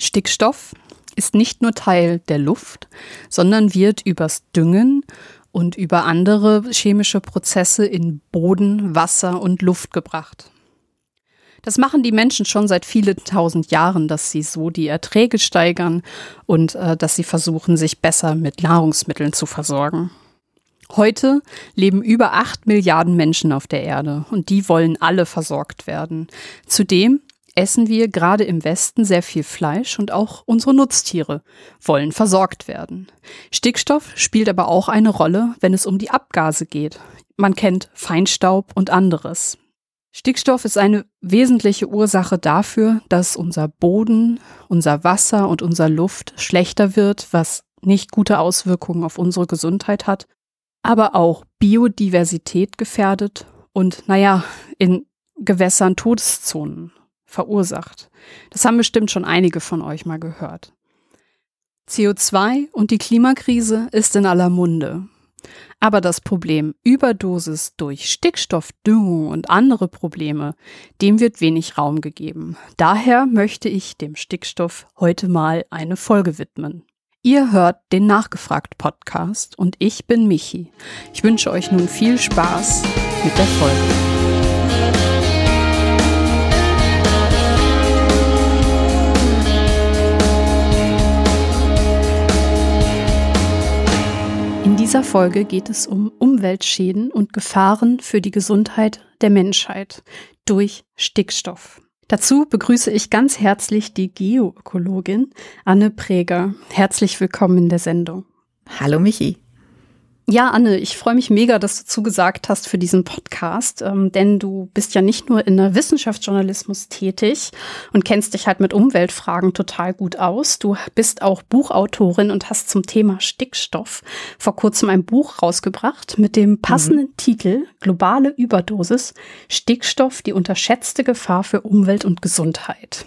Stickstoff ist nicht nur Teil der Luft, sondern wird übers Düngen und über andere chemische Prozesse in Boden, Wasser und Luft gebracht. Das machen die Menschen schon seit vielen tausend Jahren, dass sie so die Erträge steigern und äh, dass sie versuchen, sich besser mit Nahrungsmitteln zu versorgen. Heute leben über acht Milliarden Menschen auf der Erde und die wollen alle versorgt werden. Zudem essen wir gerade im Westen sehr viel Fleisch und auch unsere Nutztiere wollen versorgt werden. Stickstoff spielt aber auch eine Rolle, wenn es um die Abgase geht. Man kennt Feinstaub und anderes. Stickstoff ist eine wesentliche Ursache dafür, dass unser Boden, unser Wasser und unser Luft schlechter wird, was nicht gute Auswirkungen auf unsere Gesundheit hat, aber auch Biodiversität gefährdet und, naja, in Gewässern Todeszonen verursacht. Das haben bestimmt schon einige von euch mal gehört. CO2 und die Klimakrise ist in aller Munde. Aber das Problem Überdosis durch Stickstoffdüngung und andere Probleme, dem wird wenig Raum gegeben. Daher möchte ich dem Stickstoff heute mal eine Folge widmen. Ihr hört den Nachgefragt Podcast und ich bin Michi. Ich wünsche euch nun viel Spaß mit der Folge. Dieser Folge geht es um Umweltschäden und Gefahren für die Gesundheit der Menschheit durch Stickstoff. Dazu begrüße ich ganz herzlich die Geoökologin Anne Präger. Herzlich willkommen in der Sendung. Hallo Michi. Ja, Anne, ich freue mich mega, dass du zugesagt hast für diesen Podcast, ähm, denn du bist ja nicht nur in der Wissenschaftsjournalismus tätig und kennst dich halt mit Umweltfragen total gut aus. Du bist auch Buchautorin und hast zum Thema Stickstoff vor kurzem ein Buch rausgebracht mit dem passenden mhm. Titel Globale Überdosis Stickstoff, die unterschätzte Gefahr für Umwelt und Gesundheit.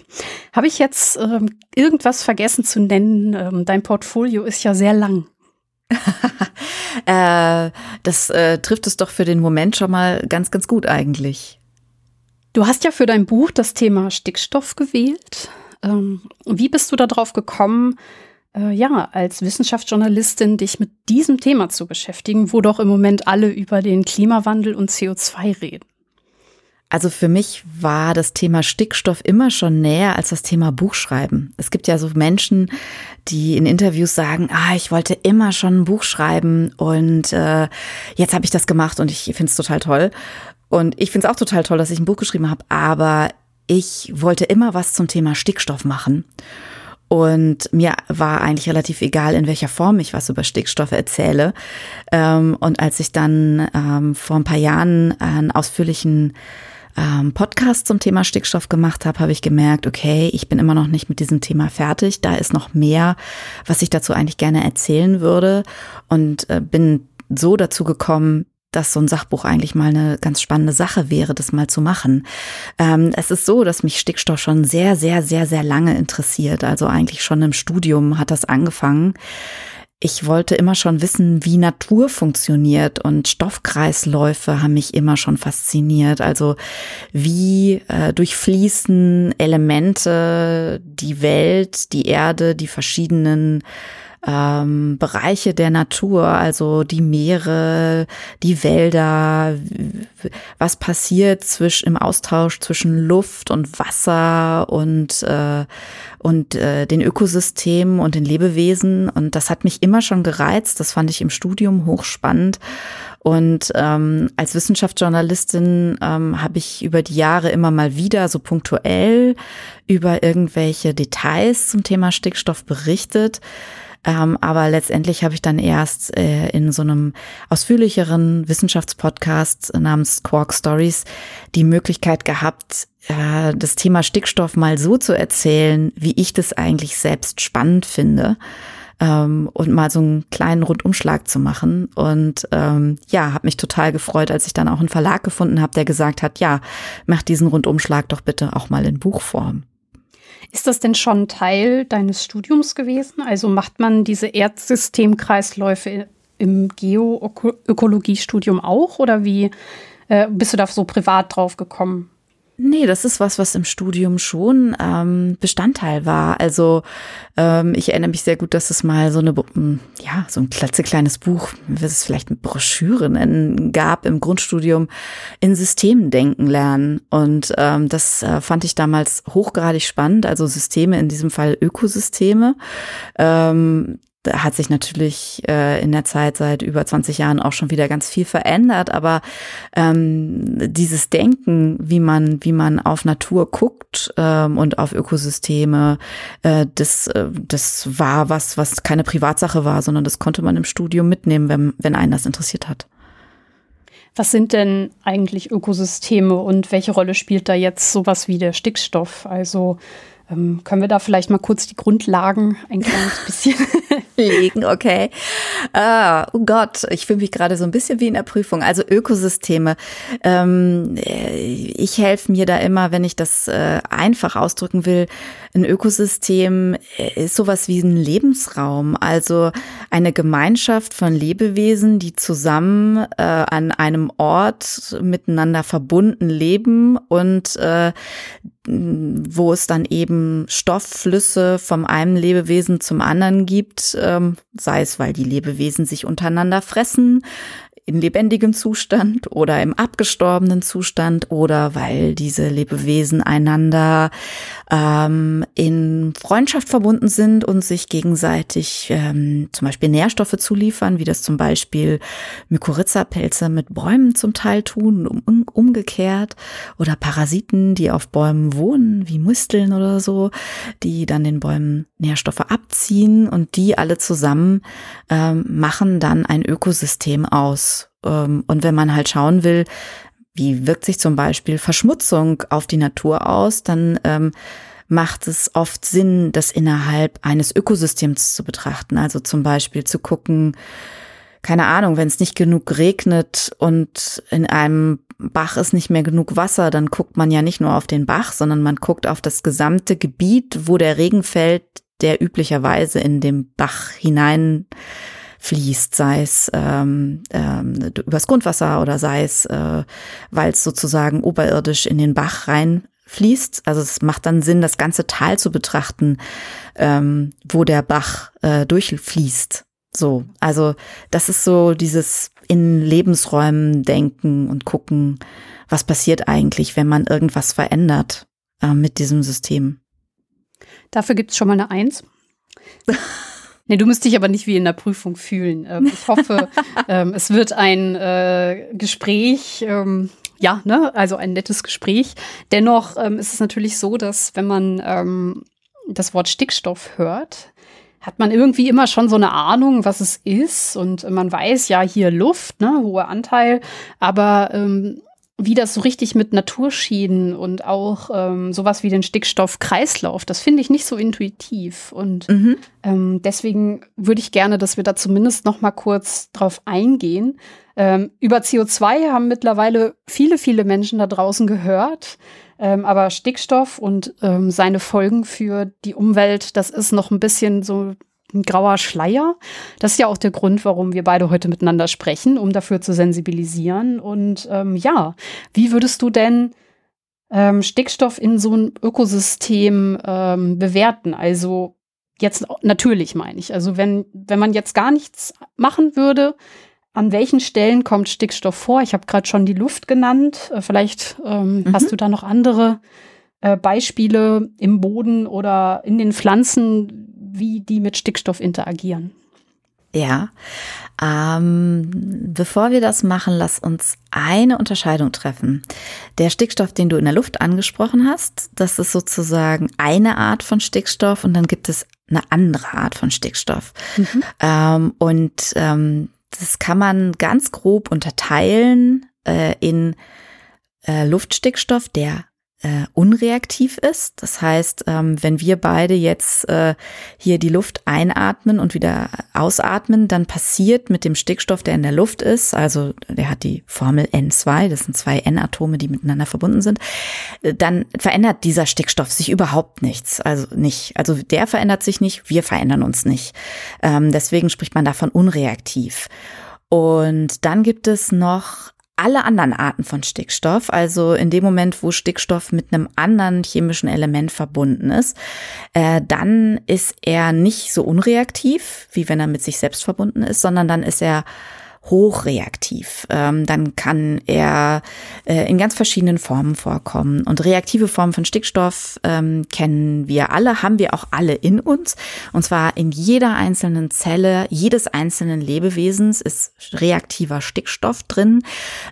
Habe ich jetzt ähm, irgendwas vergessen zu nennen? Ähm, dein Portfolio ist ja sehr lang. äh, das äh, trifft es doch für den Moment schon mal ganz, ganz gut eigentlich. Du hast ja für dein Buch das Thema Stickstoff gewählt. Ähm, wie bist du darauf gekommen, äh, ja, als Wissenschaftsjournalistin dich mit diesem Thema zu beschäftigen, wo doch im Moment alle über den Klimawandel und CO2 reden? Also für mich war das Thema Stickstoff immer schon näher als das Thema Buchschreiben. Es gibt ja so Menschen, die in Interviews sagen, ah, ich wollte immer schon ein Buch schreiben und äh, jetzt habe ich das gemacht und ich finde es total toll. Und ich finde es auch total toll, dass ich ein Buch geschrieben habe, aber ich wollte immer was zum Thema Stickstoff machen. Und mir war eigentlich relativ egal, in welcher Form ich was über Stickstoffe erzähle. Ähm, und als ich dann ähm, vor ein paar Jahren einen ausführlichen ähm, Podcast zum Thema Stickstoff gemacht habe, habe ich gemerkt, okay, ich bin immer noch nicht mit diesem Thema fertig. Da ist noch mehr, was ich dazu eigentlich gerne erzählen würde. Und äh, bin so dazu gekommen, dass so ein Sachbuch eigentlich mal eine ganz spannende Sache wäre, das mal zu machen. Ähm, es ist so, dass mich Stickstoff schon sehr, sehr, sehr, sehr lange interessiert. Also eigentlich schon im Studium hat das angefangen ich wollte immer schon wissen, wie Natur funktioniert und Stoffkreisläufe haben mich immer schon fasziniert. Also wie äh, durchfließen Elemente die Welt, die Erde, die verschiedenen ähm, Bereiche der Natur, also die Meere, die Wälder, was passiert zwischen, im Austausch zwischen Luft und Wasser und, äh, und äh, den Ökosystemen und den Lebewesen. Und das hat mich immer schon gereizt. Das fand ich im Studium hochspannend. Und ähm, als Wissenschaftsjournalistin ähm, habe ich über die Jahre immer mal wieder so punktuell über irgendwelche Details zum Thema Stickstoff berichtet. Ähm, aber letztendlich habe ich dann erst äh, in so einem ausführlicheren Wissenschaftspodcast namens Quark Stories die Möglichkeit gehabt, äh, das Thema Stickstoff mal so zu erzählen, wie ich das eigentlich selbst spannend finde. Ähm, und mal so einen kleinen Rundumschlag zu machen. Und ähm, ja, habe mich total gefreut, als ich dann auch einen Verlag gefunden habe, der gesagt hat, ja, mach diesen Rundumschlag doch bitte auch mal in Buchform. Ist das denn schon Teil deines Studiums gewesen? Also macht man diese Erdsystemkreisläufe im Geoökologiestudium auch oder wie äh, bist du da so privat drauf gekommen? Nee, das ist was, was im Studium schon ähm, Bestandteil war. Also ähm, ich erinnere mich sehr gut, dass es mal so eine, ja, so ein klitzekleines Buch, wie wir es vielleicht eine Broschüre nennen, gab im Grundstudium in Systemen denken lernen. Und ähm, das äh, fand ich damals hochgradig spannend. Also Systeme, in diesem Fall Ökosysteme. Ähm, da hat sich natürlich äh, in der Zeit seit über 20 Jahren auch schon wieder ganz viel verändert, aber ähm, dieses Denken, wie man, wie man auf Natur guckt ähm, und auf Ökosysteme, äh, das, äh, das war was, was keine Privatsache war, sondern das konnte man im Studium mitnehmen, wenn, wenn einen das interessiert hat. Was sind denn eigentlich Ökosysteme und welche Rolle spielt da jetzt sowas wie der Stickstoff? Also ähm, können wir da vielleicht mal kurz die Grundlagen ein kleines bisschen legen? Okay. Ah, oh Gott, ich fühle mich gerade so ein bisschen wie in der Prüfung. Also Ökosysteme. Ähm, ich helfe mir da immer, wenn ich das äh, einfach ausdrücken will. Ein Ökosystem ist sowas wie ein Lebensraum, also eine Gemeinschaft von Lebewesen, die zusammen äh, an einem Ort miteinander verbunden leben und äh, wo es dann eben Stoffflüsse vom einen Lebewesen zum anderen gibt, ähm, sei es, weil die Lebewesen sich untereinander fressen, in lebendigem Zustand oder im abgestorbenen Zustand oder weil diese Lebewesen einander ähm, in Freundschaft verbunden sind und sich gegenseitig ähm, zum Beispiel Nährstoffe zuliefern, wie das zum Beispiel Mykorrhiza-Pelze mit Bäumen zum Teil tun, um, umgekehrt oder Parasiten, die auf Bäumen wohnen, wie Musteln oder so, die dann den Bäumen Nährstoffe abziehen und die alle zusammen ähm, machen dann ein Ökosystem aus. Ähm, und wenn man halt schauen will, wie wirkt sich zum Beispiel Verschmutzung auf die Natur aus, dann ähm, macht es oft Sinn, das innerhalb eines Ökosystems zu betrachten. Also zum Beispiel zu gucken, keine Ahnung, wenn es nicht genug regnet und in einem Bach ist nicht mehr genug Wasser, dann guckt man ja nicht nur auf den Bach, sondern man guckt auf das gesamte Gebiet, wo der Regen fällt, der üblicherweise in den Bach hinein fließt, sei es ähm, ähm, übers Grundwasser oder sei es, äh, weil es sozusagen oberirdisch in den Bach rein fließt. Also es macht dann Sinn, das ganze Tal zu betrachten, ähm, wo der Bach äh, durchfließt. So, also das ist so dieses in Lebensräumen denken und gucken, was passiert eigentlich, wenn man irgendwas verändert äh, mit diesem System. Dafür gibt es schon mal eine Eins. Nee, du musst dich aber nicht wie in der Prüfung fühlen. Ähm, ich hoffe, ähm, es wird ein äh, Gespräch, ähm, ja, ne, also ein nettes Gespräch. Dennoch ähm, ist es natürlich so, dass wenn man ähm, das Wort Stickstoff hört, hat man irgendwie immer schon so eine Ahnung, was es ist. Und man weiß ja hier Luft, ne, hoher Anteil. Aber ähm, wie das so richtig mit Naturschäden und auch ähm, sowas wie den Stickstoffkreislauf, das finde ich nicht so intuitiv. Und mhm. ähm, deswegen würde ich gerne, dass wir da zumindest noch mal kurz drauf eingehen. Ähm, über CO2 haben mittlerweile viele, viele Menschen da draußen gehört. Ähm, aber Stickstoff und ähm, seine Folgen für die Umwelt, das ist noch ein bisschen so ein grauer Schleier. Das ist ja auch der Grund, warum wir beide heute miteinander sprechen, um dafür zu sensibilisieren. Und ähm, ja, wie würdest du denn ähm, Stickstoff in so ein Ökosystem ähm, bewerten? Also jetzt natürlich meine ich. Also wenn, wenn man jetzt gar nichts machen würde, an welchen Stellen kommt Stickstoff vor? Ich habe gerade schon die Luft genannt. Äh, vielleicht ähm, mhm. hast du da noch andere äh, Beispiele im Boden oder in den Pflanzen, wie die mit Stickstoff interagieren. Ja, ähm, bevor wir das machen, lass uns eine Unterscheidung treffen. Der Stickstoff, den du in der Luft angesprochen hast, das ist sozusagen eine Art von Stickstoff und dann gibt es eine andere Art von Stickstoff. Mhm. Ähm, und ähm, das kann man ganz grob unterteilen äh, in äh, Luftstickstoff, der äh, unreaktiv ist. Das heißt, ähm, wenn wir beide jetzt äh, hier die Luft einatmen und wieder ausatmen, dann passiert mit dem Stickstoff, der in der Luft ist, also der hat die Formel N2, das sind zwei N-Atome, die miteinander verbunden sind, äh, dann verändert dieser Stickstoff sich überhaupt nichts. Also nicht, also der verändert sich nicht, wir verändern uns nicht. Ähm, deswegen spricht man davon unreaktiv. Und dann gibt es noch alle anderen Arten von Stickstoff, also in dem Moment, wo Stickstoff mit einem anderen chemischen Element verbunden ist, äh, dann ist er nicht so unreaktiv, wie wenn er mit sich selbst verbunden ist, sondern dann ist er hochreaktiv. Ähm, dann kann er äh, in ganz verschiedenen Formen vorkommen. Und reaktive Formen von Stickstoff ähm, kennen wir alle, haben wir auch alle in uns. Und zwar in jeder einzelnen Zelle jedes einzelnen Lebewesens ist reaktiver Stickstoff drin,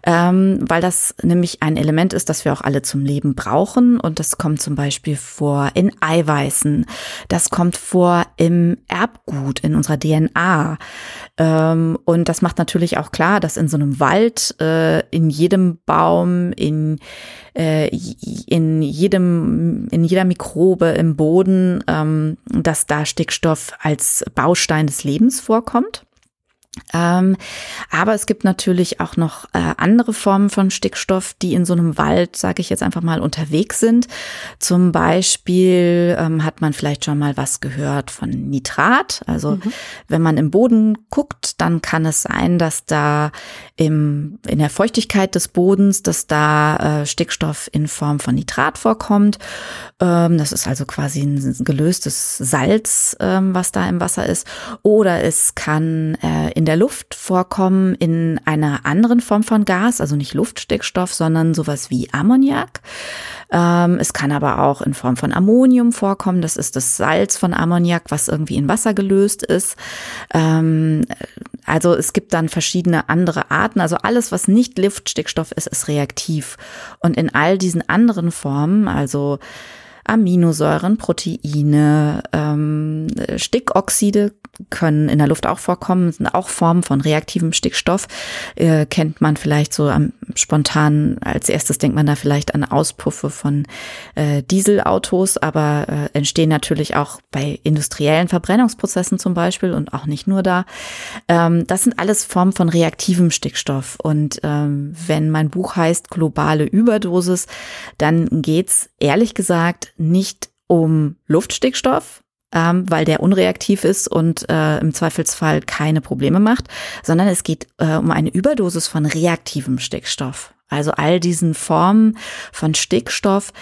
ähm, weil das nämlich ein Element ist, das wir auch alle zum Leben brauchen. Und das kommt zum Beispiel vor in Eiweißen. Das kommt vor im Erbgut, in unserer DNA. Ähm, und das macht natürlich auch klar, dass in so einem Wald, äh, in jedem Baum, in, äh, in jedem, in jeder Mikrobe im Boden, ähm, dass da Stickstoff als Baustein des Lebens vorkommt. Ähm, aber es gibt natürlich auch noch äh, andere Formen von Stickstoff, die in so einem Wald, sage ich jetzt einfach mal, unterwegs sind. Zum Beispiel ähm, hat man vielleicht schon mal was gehört von Nitrat. Also mhm. wenn man im Boden guckt, dann kann es sein, dass da im, in der Feuchtigkeit des Bodens, dass da äh, Stickstoff in Form von Nitrat vorkommt. Ähm, das ist also quasi ein gelöstes Salz, ähm, was da im Wasser ist. Oder es kann äh, in der Luft vorkommen in einer anderen Form von Gas, also nicht Luftstickstoff, sondern sowas wie Ammoniak. Ähm, es kann aber auch in Form von Ammonium vorkommen. Das ist das Salz von Ammoniak, was irgendwie in Wasser gelöst ist. Ähm, also es gibt dann verschiedene andere Arten. Also alles, was nicht Luftstickstoff ist, ist reaktiv. Und in all diesen anderen Formen, also Aminosäuren, Proteine, ähm, Stickoxide können in der Luft auch vorkommen, sind auch Formen von reaktivem Stickstoff. Äh, kennt man vielleicht so am spontan, als erstes denkt man da vielleicht an Auspuffe von äh, Dieselautos, aber äh, entstehen natürlich auch bei industriellen Verbrennungsprozessen zum Beispiel und auch nicht nur da. Ähm, das sind alles Formen von reaktivem Stickstoff. Und ähm, wenn mein Buch heißt Globale Überdosis, dann geht's ehrlich gesagt nicht um Luftstickstoff, ähm, weil der unreaktiv ist und äh, im Zweifelsfall keine Probleme macht, sondern es geht äh, um eine Überdosis von reaktivem Stickstoff. Also all diesen Formen von Stickstoff,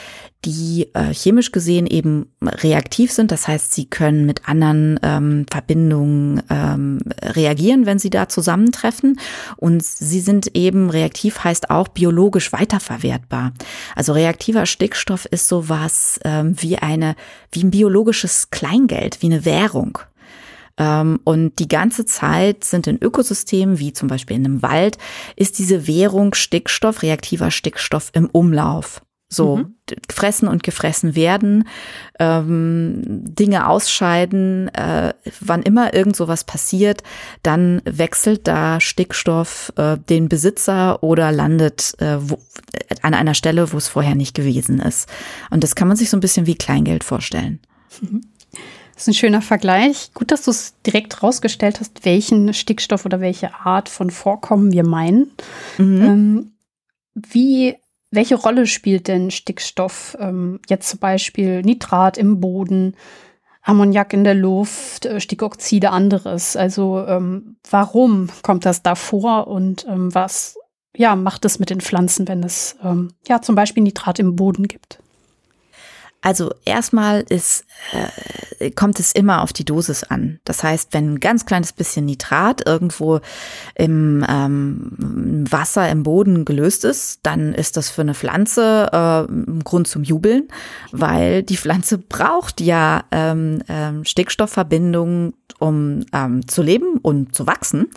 die äh, chemisch gesehen eben reaktiv sind. Das heißt, sie können mit anderen ähm, Verbindungen ähm, reagieren, wenn sie da zusammentreffen. Und sie sind eben reaktiv, heißt auch biologisch weiterverwertbar. Also reaktiver Stickstoff ist sowas ähm, wie eine, wie ein biologisches Kleingeld, wie eine Währung. Ähm, und die ganze Zeit sind in Ökosystemen, wie zum Beispiel in einem Wald, ist diese Währung Stickstoff, reaktiver Stickstoff im Umlauf. So, mhm. fressen und gefressen werden, ähm, Dinge ausscheiden, äh, wann immer irgend sowas passiert, dann wechselt da Stickstoff äh, den Besitzer oder landet äh, wo, an einer Stelle, wo es vorher nicht gewesen ist. Und das kann man sich so ein bisschen wie Kleingeld vorstellen. Mhm. Das ist ein schöner Vergleich. Gut, dass du es direkt rausgestellt hast, welchen Stickstoff oder welche Art von Vorkommen wir meinen. Mhm. Ähm, wie welche Rolle spielt denn Stickstoff, ähm, jetzt zum Beispiel Nitrat im Boden, Ammoniak in der Luft, äh, Stickoxide, anderes? Also ähm, warum kommt das da vor und ähm, was ja, macht es mit den Pflanzen, wenn es ähm, ja zum Beispiel Nitrat im Boden gibt? Also erstmal ist, äh, kommt es immer auf die Dosis an. Das heißt, wenn ein ganz kleines bisschen Nitrat irgendwo im ähm, Wasser im Boden gelöst ist, dann ist das für eine Pflanze äh, ein Grund zum Jubeln, weil die Pflanze braucht ja ähm, ähm, Stickstoffverbindungen, um ähm, zu leben und zu wachsen.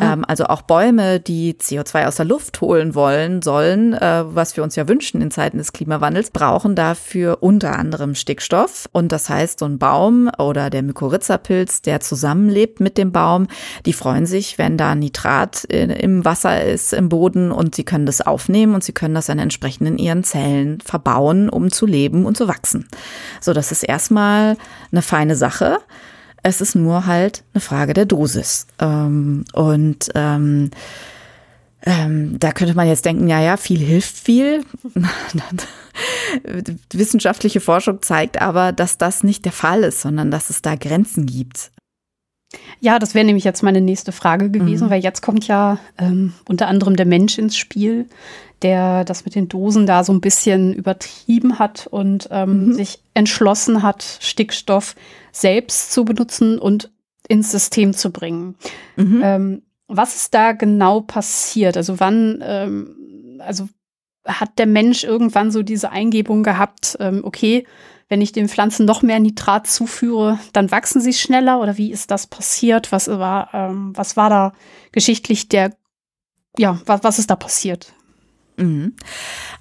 Ähm, also auch Bäume, die CO2 aus der Luft holen wollen, sollen, äh, was wir uns ja wünschen in Zeiten des Klimawandels, brauchen dafür unter anderem Stickstoff. Und das heißt, so ein Baum oder der Mykorrhiza-Pilz, der zusammenlebt mit dem Baum, die freuen sich, wenn da Nitrat im Wasser ist, im Boden und sie können das aufnehmen und sie können das dann entsprechend in ihren Zellen verbauen, um zu leben und zu wachsen. So, das ist erstmal eine feine Sache. Es ist nur halt eine Frage der Dosis. Ähm, und ähm, ähm, da könnte man jetzt denken, ja, ja, viel hilft viel. Wissenschaftliche Forschung zeigt aber, dass das nicht der Fall ist, sondern dass es da Grenzen gibt. Ja, das wäre nämlich jetzt meine nächste Frage gewesen, mhm. weil jetzt kommt ja ähm, unter anderem der Mensch ins Spiel, der das mit den Dosen da so ein bisschen übertrieben hat und ähm, mhm. sich entschlossen hat, Stickstoff selbst zu benutzen und ins System zu bringen. Mhm. Ähm, was ist da genau passiert? Also wann, ähm, also hat der Mensch irgendwann so diese Eingebung gehabt, ähm, okay, wenn ich den Pflanzen noch mehr Nitrat zuführe, dann wachsen sie schneller? Oder wie ist das passiert? Was war, ähm, was war da geschichtlich der, ja, was, was ist da passiert? Mhm.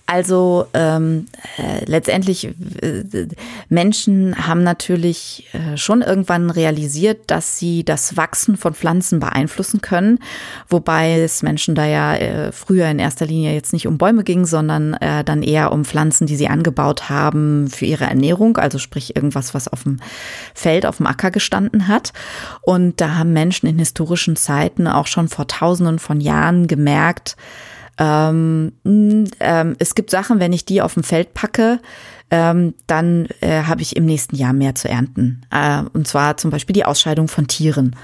Also ähm, äh, letztendlich, äh, Menschen haben natürlich äh, schon irgendwann realisiert, dass sie das Wachsen von Pflanzen beeinflussen können, wobei es Menschen da ja äh, früher in erster Linie jetzt nicht um Bäume ging, sondern äh, dann eher um Pflanzen, die sie angebaut haben für ihre Ernährung, also sprich irgendwas, was auf dem Feld, auf dem Acker gestanden hat. Und da haben Menschen in historischen Zeiten auch schon vor Tausenden von Jahren gemerkt, ähm, ähm, es gibt Sachen, wenn ich die auf dem Feld packe, ähm, dann äh, habe ich im nächsten Jahr mehr zu ernten. Äh, und zwar zum Beispiel die Ausscheidung von Tieren.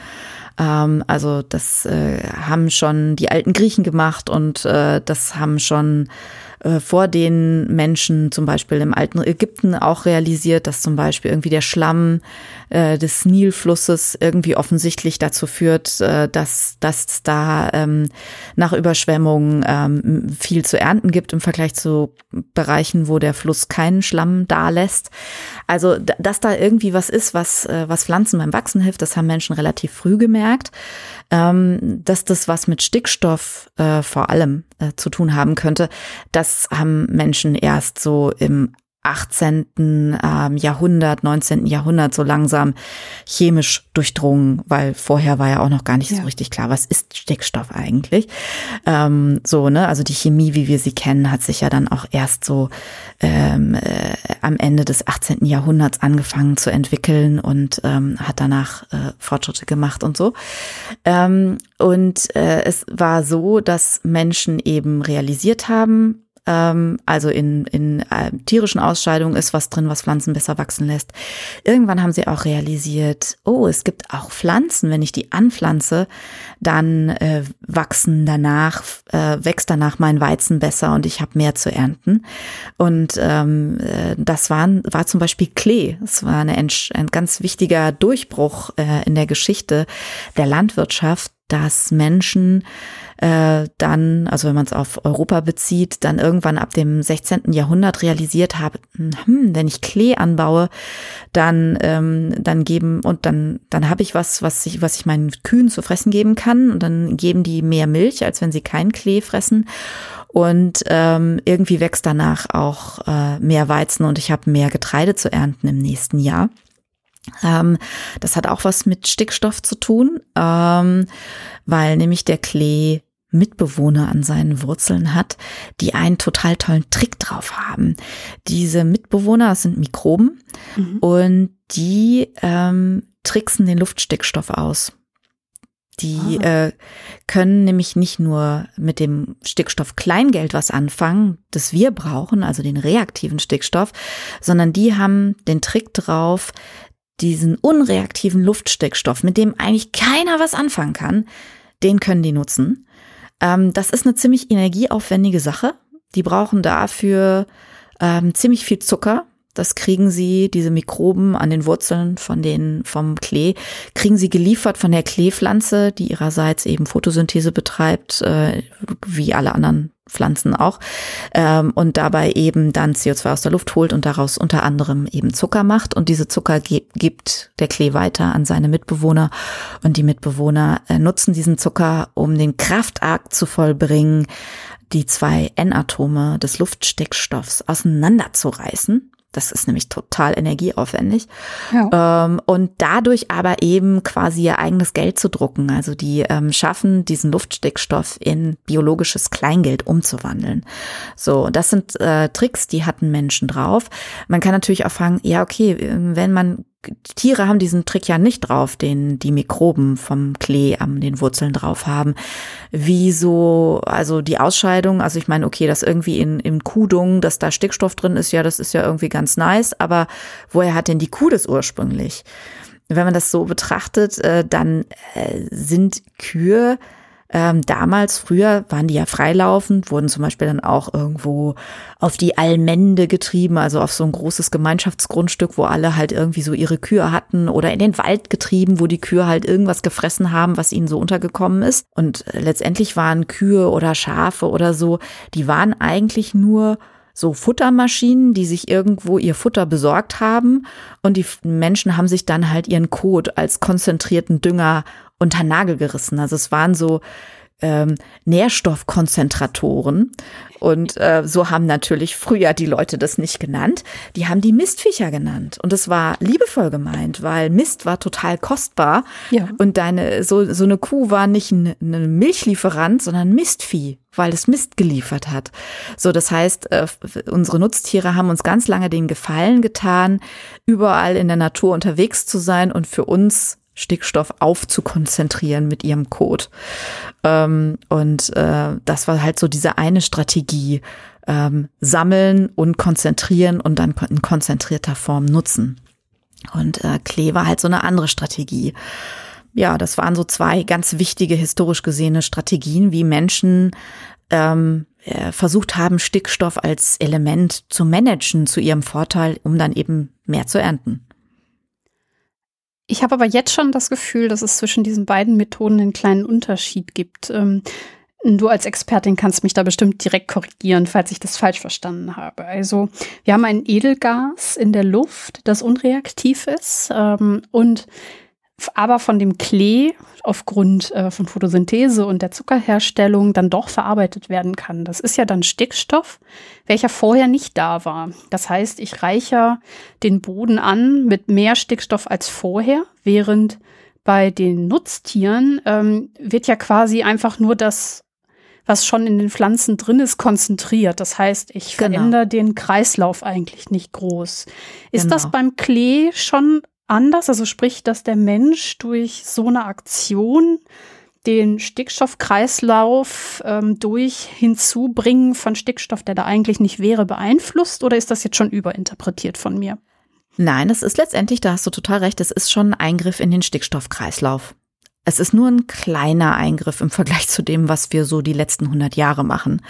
Ähm, also das äh, haben schon die alten Griechen gemacht und äh, das haben schon äh, vor den Menschen zum Beispiel im alten Ägypten auch realisiert, dass zum Beispiel irgendwie der Schlamm äh, des Nilflusses irgendwie offensichtlich dazu führt, äh, dass, dass da ähm, nach Überschwemmungen ähm, viel zu ernten gibt im Vergleich zu Bereichen, wo der Fluss keinen Schlamm da lässt. Also, dass da irgendwie was ist, was, äh, was Pflanzen beim Wachsen hilft, das haben Menschen relativ früh gemerkt. Ähm, dass das was mit Stickstoff äh, vor allem zu tun haben könnte, das haben Menschen erst so im 18. Ähm, Jahrhundert, 19. Jahrhundert so langsam chemisch durchdrungen, weil vorher war ja auch noch gar nicht ja. so richtig klar, was ist Stickstoff eigentlich. Ähm, so, ne, also die Chemie, wie wir sie kennen, hat sich ja dann auch erst so ähm, äh, am Ende des 18. Jahrhunderts angefangen zu entwickeln und ähm, hat danach äh, Fortschritte gemacht und so. Ähm, und äh, es war so, dass Menschen eben realisiert haben, ähm, also in, in äh, tierischen Ausscheidungen ist was drin, was Pflanzen besser wachsen lässt. Irgendwann haben sie auch realisiert, oh, es gibt auch Pflanzen, wenn ich die anpflanze, dann äh, wachsen danach, äh, wächst danach mein Weizen besser und ich habe mehr zu ernten. Und ähm, äh, das war, war zum Beispiel Klee. Es war eine, ein ganz wichtiger Durchbruch äh, in der Geschichte der Landwirtschaft, dass Menschen äh, dann, also wenn man es auf Europa bezieht, dann irgendwann ab dem 16. Jahrhundert realisiert habe, hm, wenn ich Klee anbaue, dann, ähm, dann geben und dann, dann habe ich was, was ich, was ich meinen Kühen zu fressen geben kann und dann geben die mehr Milch, als wenn sie keinen Klee fressen. Und ähm, irgendwie wächst danach auch äh, mehr Weizen und ich habe mehr Getreide zu ernten im nächsten Jahr. Ähm, das hat auch was mit Stickstoff zu tun, ähm, weil nämlich der Klee Mitbewohner an seinen Wurzeln hat, die einen total tollen Trick drauf haben. Diese Mitbewohner, das sind Mikroben mhm. und die ähm, tricksen den Luftstickstoff aus. Die ah. äh, können nämlich nicht nur mit dem Stickstoff Kleingeld was anfangen, das wir brauchen, also den reaktiven Stickstoff, sondern die haben den Trick drauf, diesen unreaktiven Luftstickstoff, mit dem eigentlich keiner was anfangen kann, den können die nutzen. Ähm, das ist eine ziemlich energieaufwendige Sache. Die brauchen dafür ähm, ziemlich viel Zucker. Das kriegen sie, diese Mikroben an den Wurzeln von den, vom Klee, kriegen sie geliefert von der Kleepflanze, die ihrerseits eben Photosynthese betreibt, äh, wie alle anderen Pflanzen auch, ähm, und dabei eben dann CO2 aus der Luft holt und daraus unter anderem eben Zucker macht. Und diese Zucker ge gibt der Klee weiter an seine Mitbewohner. Und die Mitbewohner äh, nutzen diesen Zucker, um den Kraftakt zu vollbringen, die zwei N-Atome des Luftstickstoffs auseinanderzureißen das ist nämlich total energieaufwendig. Ja. Ähm, und dadurch aber eben quasi ihr eigenes Geld zu drucken. Also die ähm, schaffen, diesen Luftstickstoff in biologisches Kleingeld umzuwandeln. So, das sind äh, Tricks, die hatten Menschen drauf. Man kann natürlich auch fragen, ja, okay, wenn man Tiere haben diesen Trick ja nicht drauf, den die Mikroben vom Klee an den Wurzeln drauf haben. Wieso, also die Ausscheidung, also ich meine, okay, dass irgendwie in, im Kuhdung, dass da Stickstoff drin ist, ja, das ist ja irgendwie ganz nice, aber woher hat denn die Kuh das ursprünglich? Wenn man das so betrachtet, äh, dann äh, sind Kühe ähm, damals, früher waren die ja freilaufend, wurden zum Beispiel dann auch irgendwo auf die Allmende getrieben, also auf so ein großes Gemeinschaftsgrundstück, wo alle halt irgendwie so ihre Kühe hatten oder in den Wald getrieben, wo die Kühe halt irgendwas gefressen haben, was ihnen so untergekommen ist. Und letztendlich waren Kühe oder Schafe oder so, die waren eigentlich nur so Futtermaschinen, die sich irgendwo ihr Futter besorgt haben und die Menschen haben sich dann halt ihren Kot als konzentrierten Dünger unter Nagel gerissen. Also es waren so ähm, Nährstoffkonzentratoren. Und äh, so haben natürlich früher die Leute das nicht genannt. Die haben die Mistviecher genannt. Und es war liebevoll gemeint, weil Mist war total kostbar. Ja. Und deine, so, so eine Kuh war nicht ein, ein Milchlieferant, sondern Mistvieh, weil es Mist geliefert hat. So, das heißt, äh, unsere Nutztiere haben uns ganz lange den Gefallen getan, überall in der Natur unterwegs zu sein und für uns Stickstoff aufzukonzentrieren mit ihrem Code. Ähm, und äh, das war halt so diese eine Strategie, ähm, sammeln und konzentrieren und dann in konzentrierter Form nutzen. Und äh, Klee war halt so eine andere Strategie. Ja, das waren so zwei ganz wichtige historisch gesehene Strategien, wie Menschen ähm, äh, versucht haben, Stickstoff als Element zu managen zu ihrem Vorteil, um dann eben mehr zu ernten. Ich habe aber jetzt schon das Gefühl, dass es zwischen diesen beiden Methoden einen kleinen Unterschied gibt. Ähm, du als Expertin kannst mich da bestimmt direkt korrigieren, falls ich das falsch verstanden habe. Also wir haben ein Edelgas in der Luft, das unreaktiv ist ähm, und aber von dem Klee aufgrund äh, von Photosynthese und der Zuckerherstellung dann doch verarbeitet werden kann. Das ist ja dann Stickstoff, welcher vorher nicht da war. Das heißt, ich reiche den Boden an mit mehr Stickstoff als vorher, während bei den Nutztieren ähm, wird ja quasi einfach nur das, was schon in den Pflanzen drin ist, konzentriert. Das heißt, ich genau. verändere den Kreislauf eigentlich nicht groß. Ist genau. das beim Klee schon anders? Also sprich, dass der Mensch durch so eine Aktion den Stickstoffkreislauf ähm, durch Hinzubringen von Stickstoff, der da eigentlich nicht wäre, beeinflusst? Oder ist das jetzt schon überinterpretiert von mir? Nein, es ist letztendlich, da hast du total recht, es ist schon ein Eingriff in den Stickstoffkreislauf. Es ist nur ein kleiner Eingriff im Vergleich zu dem, was wir so die letzten 100 Jahre machen.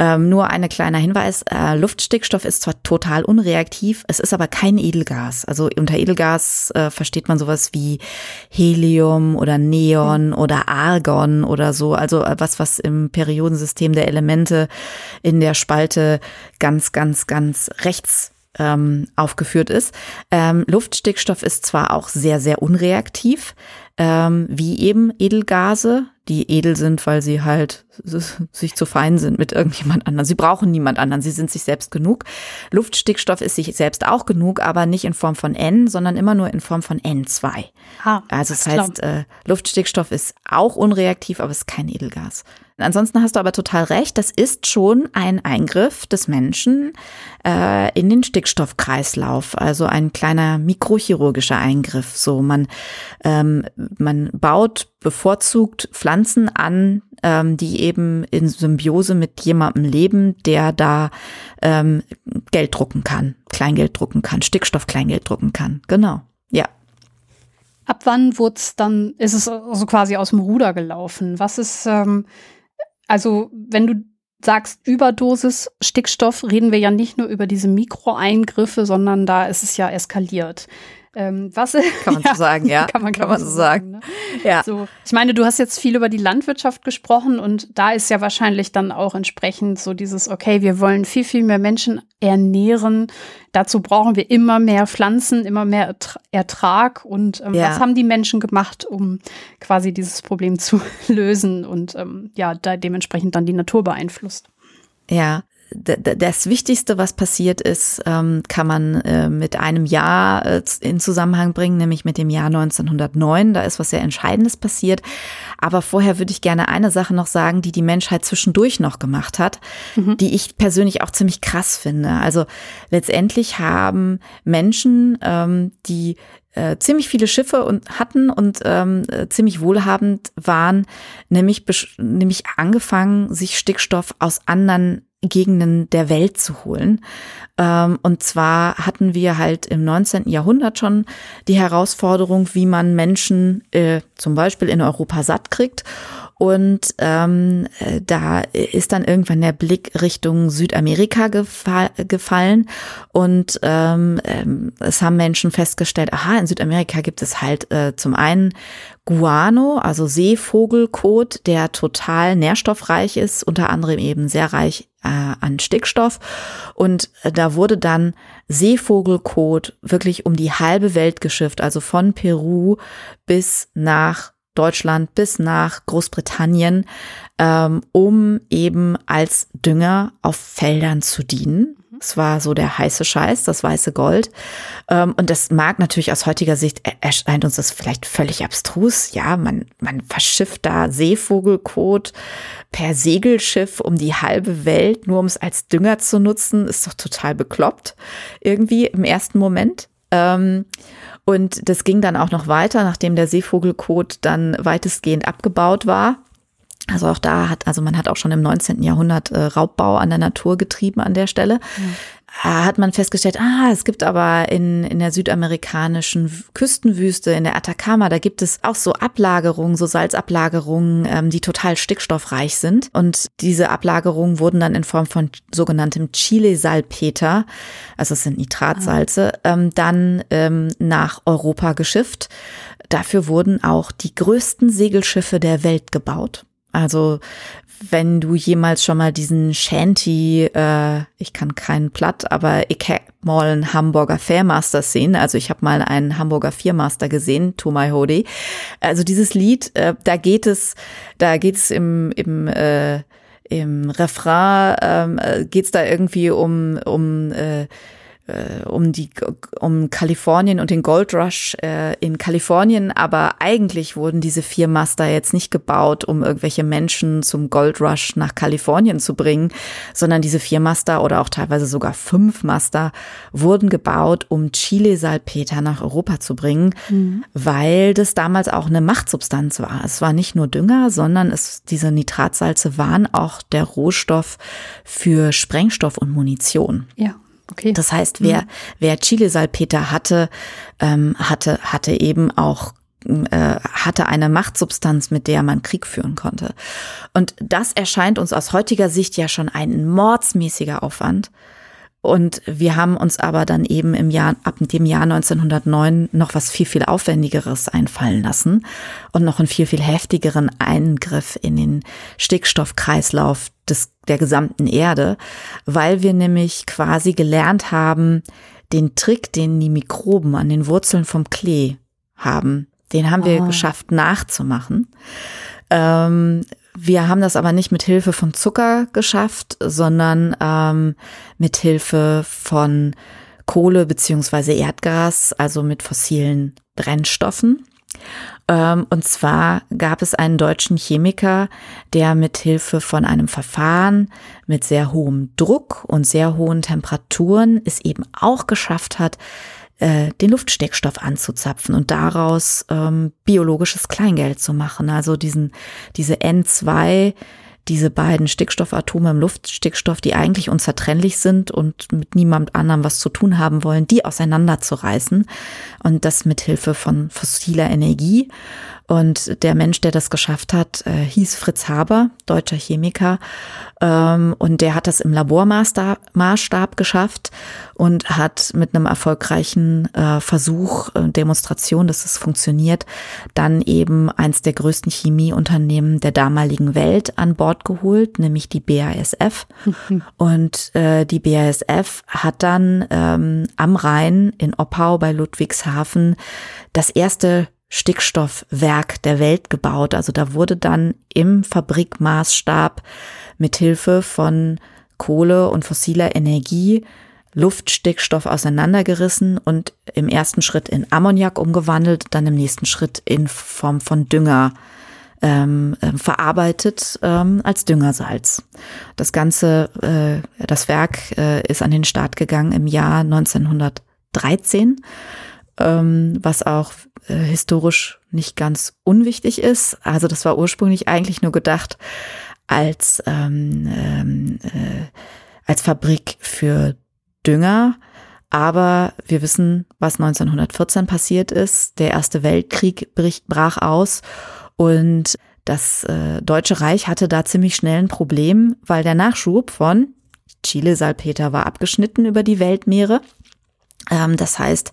Ähm, nur ein kleiner Hinweis, äh, Luftstickstoff ist zwar total unreaktiv, es ist aber kein Edelgas. Also unter Edelgas äh, versteht man sowas wie Helium oder Neon mhm. oder Argon oder so. Also äh, was, was im Periodensystem der Elemente in der Spalte ganz, ganz, ganz rechts ähm, aufgeführt ist. Ähm, Luftstickstoff ist zwar auch sehr, sehr unreaktiv, ähm, wie eben Edelgase, die edel sind, weil sie halt sich zu fein sind mit irgendjemand anderem. Sie brauchen niemand anderen, sie sind sich selbst genug. Luftstickstoff ist sich selbst auch genug, aber nicht in Form von N, sondern immer nur in Form von N2. Ah, also das heißt, äh, Luftstickstoff ist auch unreaktiv, aber es ist kein Edelgas. Ansonsten hast du aber total recht, das ist schon ein Eingriff des Menschen äh, in den Stickstoffkreislauf, also ein kleiner mikrochirurgischer Eingriff. So man ähm, man baut bevorzugt Pflanzen an, ähm, die eben in Symbiose mit jemandem leben, der da ähm, Geld drucken kann, Kleingeld drucken kann, Stickstoff Kleingeld drucken kann. Genau, ja. Ab wann wurde es dann, ist es also quasi aus dem Ruder gelaufen? Was ist ähm, also wenn du sagst Überdosis Stickstoff, reden wir ja nicht nur über diese Mikroeingriffe, sondern da ist es ja eskaliert. Ähm, was, kann man ja, so sagen, ja. Kann man, kann man so sagen. sagen ne? Ja. So, ich meine, du hast jetzt viel über die Landwirtschaft gesprochen und da ist ja wahrscheinlich dann auch entsprechend so dieses, okay, wir wollen viel, viel mehr Menschen ernähren. Dazu brauchen wir immer mehr Pflanzen, immer mehr Ertrag. Und ähm, ja. was haben die Menschen gemacht, um quasi dieses Problem zu lösen und ähm, ja, da dementsprechend dann die Natur beeinflusst? Ja, das Wichtigste, was passiert ist, ähm, kann man äh, mit einem Jahr äh, in Zusammenhang bringen, nämlich mit dem Jahr 1909. Da ist was sehr Entscheidendes passiert. Aber vorher würde ich gerne eine Sache noch sagen, die die Menschheit zwischendurch noch gemacht hat, mhm. die ich persönlich auch ziemlich krass finde. Also letztendlich haben Menschen, ähm, die äh, ziemlich viele Schiffe und hatten und ähm, äh, ziemlich wohlhabend waren, nämlich, nämlich angefangen, sich Stickstoff aus anderen Gegenden der Welt zu holen. Ähm, und zwar hatten wir halt im 19. Jahrhundert schon die Herausforderung, wie man Menschen äh, zum Beispiel in Europa satt kriegt. Und ähm, äh, da ist dann irgendwann der Blick Richtung Südamerika gefa gefallen. Und ähm, ähm, es haben Menschen festgestellt, aha, in Südamerika gibt es halt äh, zum einen Guano, also Seevogelkot, der total nährstoffreich ist, unter anderem eben sehr reich an Stickstoff. Und äh, da wurde dann Seevogelkot wirklich um die halbe Welt geschifft, also von Peru bis nach Deutschland bis nach Großbritannien, ähm, um eben als Dünger auf Feldern zu dienen. Es war so der heiße Scheiß, das weiße Gold. Ähm, und das mag natürlich aus heutiger Sicht, erscheint uns das vielleicht völlig abstrus. Ja, man, man verschifft da Seevogelkot per Segelschiff um die halbe Welt, nur um es als Dünger zu nutzen, ist doch total bekloppt. Irgendwie im ersten Moment. Ähm, und das ging dann auch noch weiter, nachdem der Seevogelkot dann weitestgehend abgebaut war. Also auch da hat, also man hat auch schon im 19. Jahrhundert äh, Raubbau an der Natur getrieben an der Stelle. Mhm hat man festgestellt, ah, es gibt aber in, in der südamerikanischen Küstenwüste, in der Atacama, da gibt es auch so Ablagerungen, so Salzablagerungen, ähm, die total stickstoffreich sind. Und diese Ablagerungen wurden dann in Form von sogenanntem Chile-Salpeter, also es sind Nitratsalze, ah. ähm, dann ähm, nach Europa geschifft. Dafür wurden auch die größten Segelschiffe der Welt gebaut. Also wenn du jemals schon mal diesen Shanty, äh, ich kann keinen Platt, aber ich hab mal einen Hamburger Fairmaster sehen. Also ich habe mal einen Hamburger Viermaster gesehen, To My Hody. Also dieses Lied, äh, da geht es, da geht es im, im äh, im Refrain ähm, äh, geht es da irgendwie um um äh, äh, um die um Kalifornien und den Gold Rush äh, in Kalifornien, aber eigentlich wurden diese vier Master jetzt nicht gebaut, um irgendwelche Menschen zum Gold Rush nach Kalifornien zu bringen, sondern diese vier Master oder auch teilweise sogar fünf Master wurden gebaut, um Chile Salpeter nach Europa zu bringen, mhm. weil das damals auch eine Machtsubstanz war. Es war nicht nur Dünger, sondern es diese Nitratsalze waren auch der Rohstoff für Sprengstoff und Munition. Ja. Okay. Das heißt, wer, mhm. wer Chile-Salpeter hatte, ähm, hatte, hatte eben auch äh, hatte eine Machtsubstanz, mit der man Krieg führen konnte. Und das erscheint uns aus heutiger Sicht ja schon ein mordsmäßiger Aufwand. Und wir haben uns aber dann eben im Jahr, ab dem Jahr 1909 noch was viel, viel Aufwendigeres einfallen lassen und noch einen viel, viel heftigeren Eingriff in den Stickstoffkreislauf des, der gesamten Erde, weil wir nämlich quasi gelernt haben, den Trick, den die Mikroben an den Wurzeln vom Klee haben, den haben wir oh. geschafft nachzumachen. Ähm, wir haben das aber nicht mit Hilfe von Zucker geschafft, sondern ähm, mit Hilfe von Kohle beziehungsweise Erdgas, also mit fossilen Brennstoffen. Ähm, und zwar gab es einen deutschen Chemiker, der mit Hilfe von einem Verfahren mit sehr hohem Druck und sehr hohen Temperaturen es eben auch geschafft hat, äh, den Luftstickstoff anzuzapfen und daraus ähm, biologisches Kleingeld zu machen. Also diesen, diese N2, diese beiden Stickstoffatome im Luftstickstoff, die eigentlich unzertrennlich sind und mit niemand anderem was zu tun haben wollen, die auseinanderzureißen. Und das mit Hilfe von fossiler Energie. Und der Mensch, der das geschafft hat, äh, hieß Fritz Haber, deutscher Chemiker. Ähm, und der hat das im Labormaßstab geschafft und hat mit einem erfolgreichen äh, Versuch, äh, Demonstration, dass es funktioniert, dann eben eins der größten Chemieunternehmen der damaligen Welt an Bord geholt, nämlich die BASF. Mhm. Und äh, die BASF hat dann ähm, am Rhein in Oppau bei Ludwigshafen das erste Stickstoffwerk der Welt gebaut. Also da wurde dann im Fabrikmaßstab mit Hilfe von Kohle und fossiler Energie Luftstickstoff auseinandergerissen und im ersten Schritt in Ammoniak umgewandelt, dann im nächsten Schritt in Form von Dünger ähm, äh, verarbeitet ähm, als Düngersalz. Das ganze, äh, das Werk äh, ist an den Start gegangen im Jahr 1913, ähm, was auch äh, historisch nicht ganz unwichtig ist. Also das war ursprünglich eigentlich nur gedacht als, ähm, ähm, äh, als Fabrik für Dünger. Aber wir wissen, was 1914 passiert ist. Der Erste Weltkrieg brach aus und das äh, Deutsche Reich hatte da ziemlich schnell ein Problem, weil der Nachschub von Chile Salpeter war abgeschnitten über die Weltmeere. Ähm, das heißt,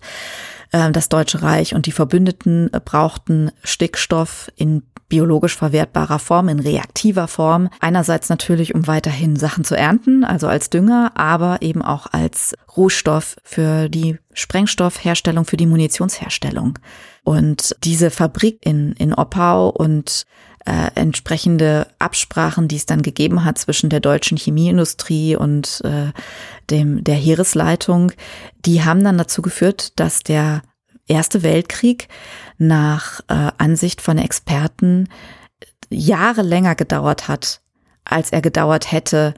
das Deutsche Reich und die Verbündeten brauchten Stickstoff in biologisch verwertbarer Form, in reaktiver Form. Einerseits natürlich, um weiterhin Sachen zu ernten, also als Dünger, aber eben auch als Rohstoff für die Sprengstoffherstellung, für die Munitionsherstellung. Und diese Fabrik in, in Oppau und äh, entsprechende Absprachen, die es dann gegeben hat zwischen der deutschen Chemieindustrie und äh, dem der Heeresleitung, die haben dann dazu geführt, dass der Erste Weltkrieg nach äh, Ansicht von Experten Jahre länger gedauert hat, als er gedauert hätte,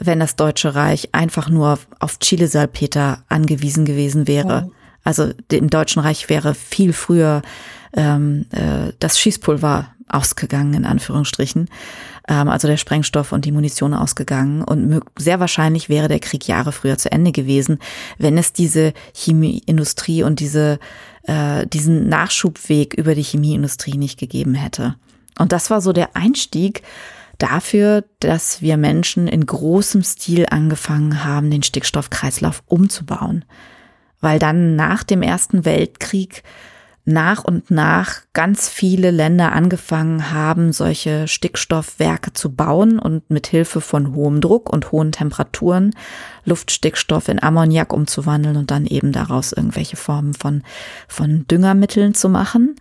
wenn das Deutsche Reich einfach nur auf Chile-Salpeter angewiesen gewesen wäre. Oh. Also dem Deutschen Reich wäre viel früher ähm, äh, das Schießpulver ausgegangen, in Anführungsstrichen. Ähm, also der Sprengstoff und die Munition ausgegangen. Und sehr wahrscheinlich wäre der Krieg Jahre früher zu Ende gewesen, wenn es diese Chemieindustrie und diese, äh, diesen Nachschubweg über die Chemieindustrie nicht gegeben hätte. Und das war so der Einstieg dafür, dass wir Menschen in großem Stil angefangen haben, den Stickstoffkreislauf umzubauen. Weil dann nach dem Ersten Weltkrieg nach und nach ganz viele Länder angefangen haben, solche Stickstoffwerke zu bauen und mit Hilfe von hohem Druck und hohen Temperaturen Luftstickstoff in Ammoniak umzuwandeln und dann eben daraus irgendwelche Formen von, von Düngermitteln zu machen.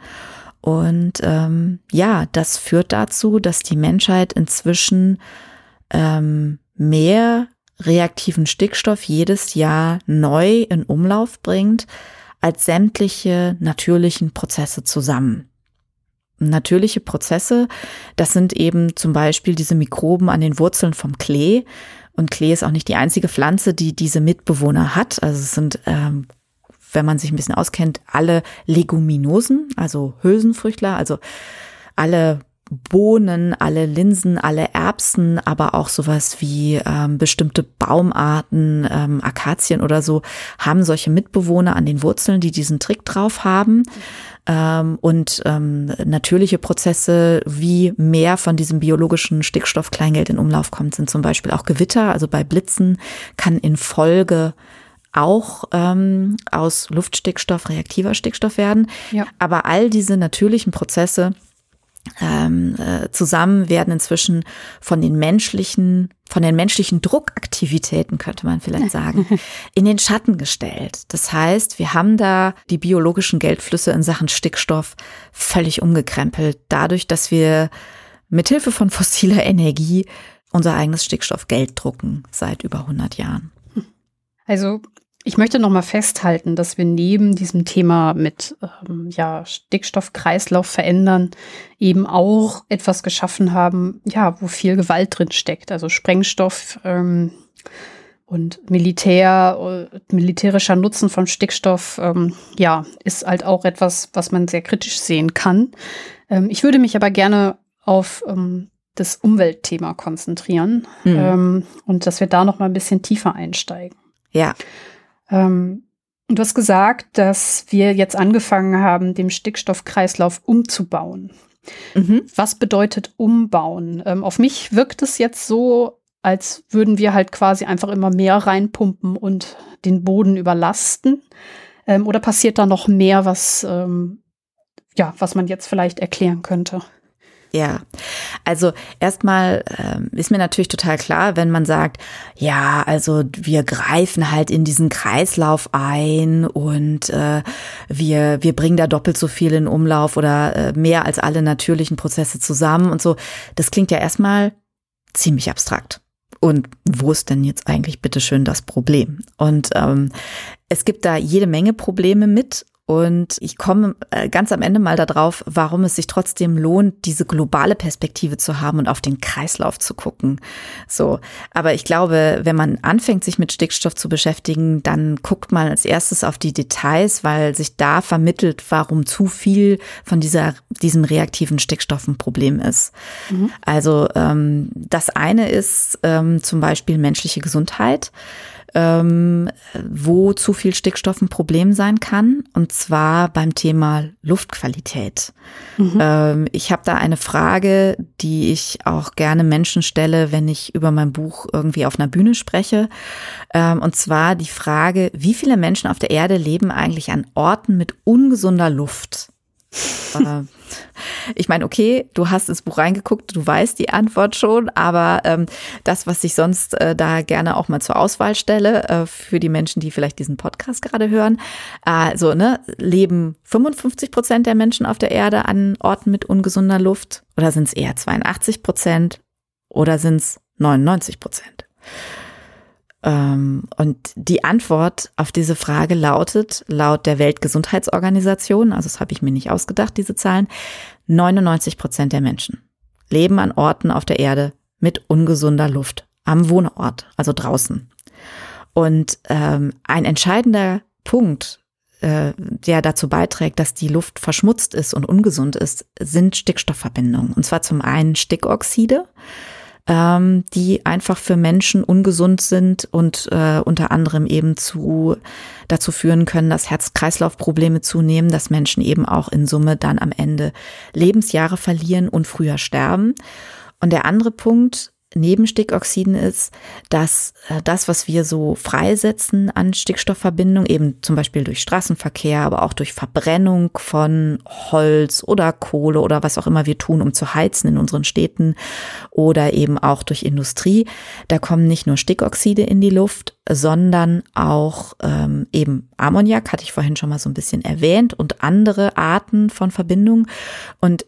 Und ähm, ja, das führt dazu, dass die Menschheit inzwischen ähm, mehr reaktiven Stickstoff jedes Jahr neu in Umlauf bringt, als sämtliche natürlichen Prozesse zusammen. Natürliche Prozesse, das sind eben zum Beispiel diese Mikroben an den Wurzeln vom Klee. Und Klee ist auch nicht die einzige Pflanze, die diese Mitbewohner hat. Also es sind, ähm, wenn man sich ein bisschen auskennt, alle Leguminosen, also Hülsenfrüchtler, also alle Bohnen, alle Linsen, alle Erbsen, aber auch sowas wie ähm, bestimmte Baumarten, ähm, Akazien oder so, haben solche Mitbewohner an den Wurzeln, die diesen Trick drauf haben. Ähm, und ähm, natürliche Prozesse, wie mehr von diesem biologischen Stickstoff Kleingeld in Umlauf kommt, sind zum Beispiel auch Gewitter. Also bei Blitzen kann in Folge auch ähm, aus Luftstickstoff reaktiver Stickstoff werden. Ja. Aber all diese natürlichen Prozesse ähm, äh, zusammen werden inzwischen von den menschlichen, von den menschlichen Druckaktivitäten, könnte man vielleicht sagen, in den Schatten gestellt. Das heißt, wir haben da die biologischen Geldflüsse in Sachen Stickstoff völlig umgekrempelt, dadurch, dass wir mithilfe von fossiler Energie unser eigenes Stickstoffgeld drucken seit über 100 Jahren. Also ich möchte noch mal festhalten, dass wir neben diesem Thema mit ähm, ja, Stickstoffkreislauf verändern eben auch etwas geschaffen haben, ja, wo viel Gewalt drin steckt. Also Sprengstoff ähm, und Militär, äh, militärischer Nutzen von Stickstoff, ähm, ja, ist halt auch etwas, was man sehr kritisch sehen kann. Ähm, ich würde mich aber gerne auf ähm, das Umweltthema konzentrieren mhm. ähm, und dass wir da noch mal ein bisschen tiefer einsteigen. Ja. Ähm, du hast gesagt, dass wir jetzt angefangen haben, den Stickstoffkreislauf umzubauen. Mhm. Was bedeutet umbauen? Ähm, auf mich wirkt es jetzt so, als würden wir halt quasi einfach immer mehr reinpumpen und den Boden überlasten. Ähm, oder passiert da noch mehr, was, ähm, ja, was man jetzt vielleicht erklären könnte? Ja, also erstmal ähm, ist mir natürlich total klar, wenn man sagt, ja, also wir greifen halt in diesen Kreislauf ein und äh, wir, wir bringen da doppelt so viel in Umlauf oder äh, mehr als alle natürlichen Prozesse zusammen und so. Das klingt ja erstmal ziemlich abstrakt. Und wo ist denn jetzt eigentlich bitteschön das Problem? Und ähm, es gibt da jede Menge Probleme mit und ich komme äh, ganz am Ende mal darauf, warum es sich trotzdem lohnt, diese globale Perspektive zu haben und auf den Kreislauf zu gucken. So. Aber ich glaube, wenn man anfängt, sich mit Stickstoff zu beschäftigen, dann guckt man als erstes auf die Details, weil sich da vermittelt, warum zu viel von dieser, diesem reaktiven Stickstoff ein Problem ist. Mhm. Also, ähm, das eine ist ähm, zum Beispiel menschliche Gesundheit ähm, wo zu viel Stickstoff ein Problem sein kann, und zwar beim Thema Luftqualität. Mhm. Ähm, ich habe da eine Frage, die ich auch gerne Menschen stelle, wenn ich über mein Buch irgendwie auf einer Bühne spreche. Ähm, und zwar die Frage, wie viele Menschen auf der Erde leben eigentlich an Orten mit ungesunder Luft? Äh, ich meine, okay, du hast ins Buch reingeguckt, du weißt die Antwort schon, aber ähm, das, was ich sonst äh, da gerne auch mal zur Auswahl stelle, äh, für die Menschen, die vielleicht diesen Podcast gerade hören, also ne, leben 55 Prozent der Menschen auf der Erde an Orten mit ungesunder Luft oder sind es eher 82 Prozent oder sind es 99 Prozent? Ähm, und die Antwort auf diese Frage lautet, laut der Weltgesundheitsorganisation, also das habe ich mir nicht ausgedacht, diese Zahlen, 99 Prozent der Menschen leben an Orten auf der Erde mit ungesunder Luft am Wohnort, also draußen. Und ähm, ein entscheidender Punkt, äh, der dazu beiträgt, dass die Luft verschmutzt ist und ungesund ist, sind Stickstoffverbindungen. Und zwar zum einen Stickoxide, ähm, die einfach für Menschen ungesund sind und äh, unter anderem eben zu dazu führen können, dass Herz-Kreislauf-Probleme zunehmen, dass Menschen eben auch in Summe dann am Ende Lebensjahre verlieren und früher sterben. Und der andere Punkt, neben Stickoxiden ist, dass äh, das, was wir so freisetzen an Stickstoffverbindung, eben zum Beispiel durch Straßenverkehr, aber auch durch Verbrennung von Holz oder Kohle oder was auch immer wir tun, um zu heizen in unseren Städten oder eben auch durch Industrie, da kommen nicht nur Stickoxide in die Luft, sondern auch ähm, eben Ammoniak, hatte ich vorhin schon mal so ein bisschen erwähnt, und andere Arten von Verbindungen. Und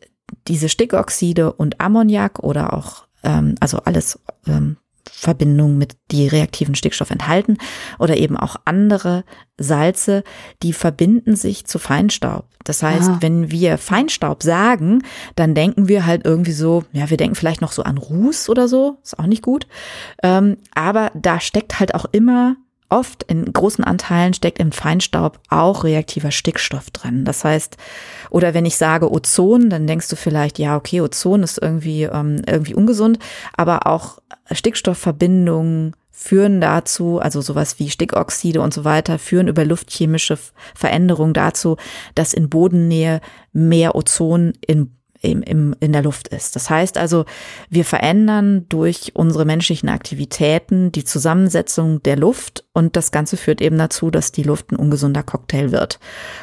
diese Stickoxide und Ammoniak oder auch ähm, also alles ähm, Verbindungen mit die reaktiven Stickstoff enthalten oder eben auch andere Salze, die verbinden sich zu Feinstaub. Das heißt, ah. wenn wir Feinstaub sagen, dann denken wir halt irgendwie so, ja, wir denken vielleicht noch so an Ruß oder so, ist auch nicht gut. Ähm, aber da steckt halt auch immer oft in großen Anteilen steckt im Feinstaub auch reaktiver Stickstoff drin. Das heißt, oder wenn ich sage Ozon, dann denkst du vielleicht, ja, okay, Ozon ist irgendwie, ähm, irgendwie ungesund, aber auch Stickstoffverbindungen führen dazu, also sowas wie Stickoxide und so weiter, führen über luftchemische Veränderungen dazu, dass in Bodennähe mehr Ozon in im, im, in der Luft ist. Das heißt also, wir verändern durch unsere menschlichen Aktivitäten die Zusammensetzung der Luft und das Ganze führt eben dazu, dass die Luft ein ungesunder Cocktail wird.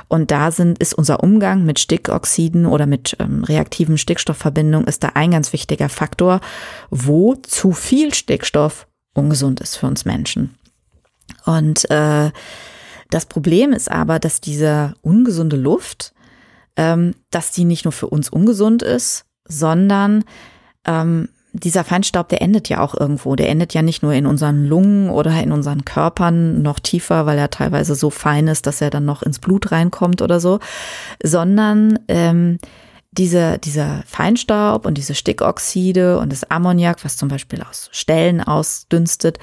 Und da sind, ist unser Umgang mit Stickoxiden oder mit ähm, reaktiven Stickstoffverbindungen ist da ein ganz wichtiger Faktor, wo zu viel Stickstoff ungesund ist für uns Menschen. Und äh, das Problem ist aber, dass diese ungesunde Luft dass die nicht nur für uns ungesund ist, sondern ähm, dieser Feinstaub, der endet ja auch irgendwo. Der endet ja nicht nur in unseren Lungen oder in unseren Körpern noch tiefer, weil er teilweise so fein ist, dass er dann noch ins Blut reinkommt oder so, sondern ähm, diese, dieser Feinstaub und diese Stickoxide und das Ammoniak, was zum Beispiel aus Stellen ausdünstet,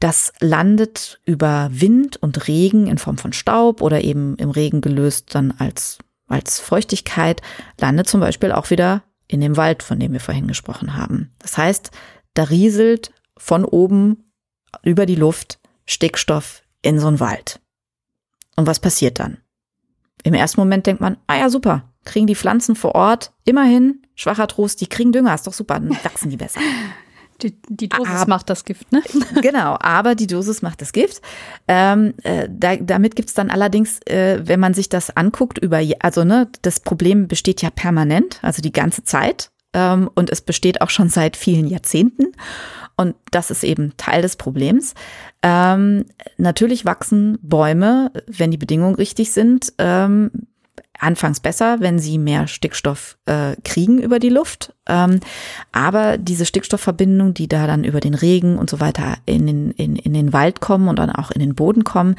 das landet über Wind und Regen in Form von Staub oder eben im Regen gelöst dann als als Feuchtigkeit landet zum Beispiel auch wieder in dem Wald, von dem wir vorhin gesprochen haben. Das heißt, da rieselt von oben über die Luft Stickstoff in so einen Wald. Und was passiert dann? Im ersten Moment denkt man, ah ja, super, kriegen die Pflanzen vor Ort immerhin, schwacher Trost, die kriegen Dünger, ist doch super, dann wachsen die besser. Die, die Dosis aber, macht das Gift, ne? genau, aber die Dosis macht das Gift. Ähm, äh, da, damit gibt's dann allerdings, äh, wenn man sich das anguckt, über, also ne, das Problem besteht ja permanent, also die ganze Zeit. Ähm, und es besteht auch schon seit vielen Jahrzehnten. Und das ist eben Teil des Problems. Ähm, natürlich wachsen Bäume, wenn die Bedingungen richtig sind, ähm, anfangs besser, wenn sie mehr Stickstoff äh, kriegen über die Luft. Ähm, aber diese Stickstoffverbindungen, die da dann über den Regen und so weiter in den, in, in den Wald kommen und dann auch in den Boden kommen,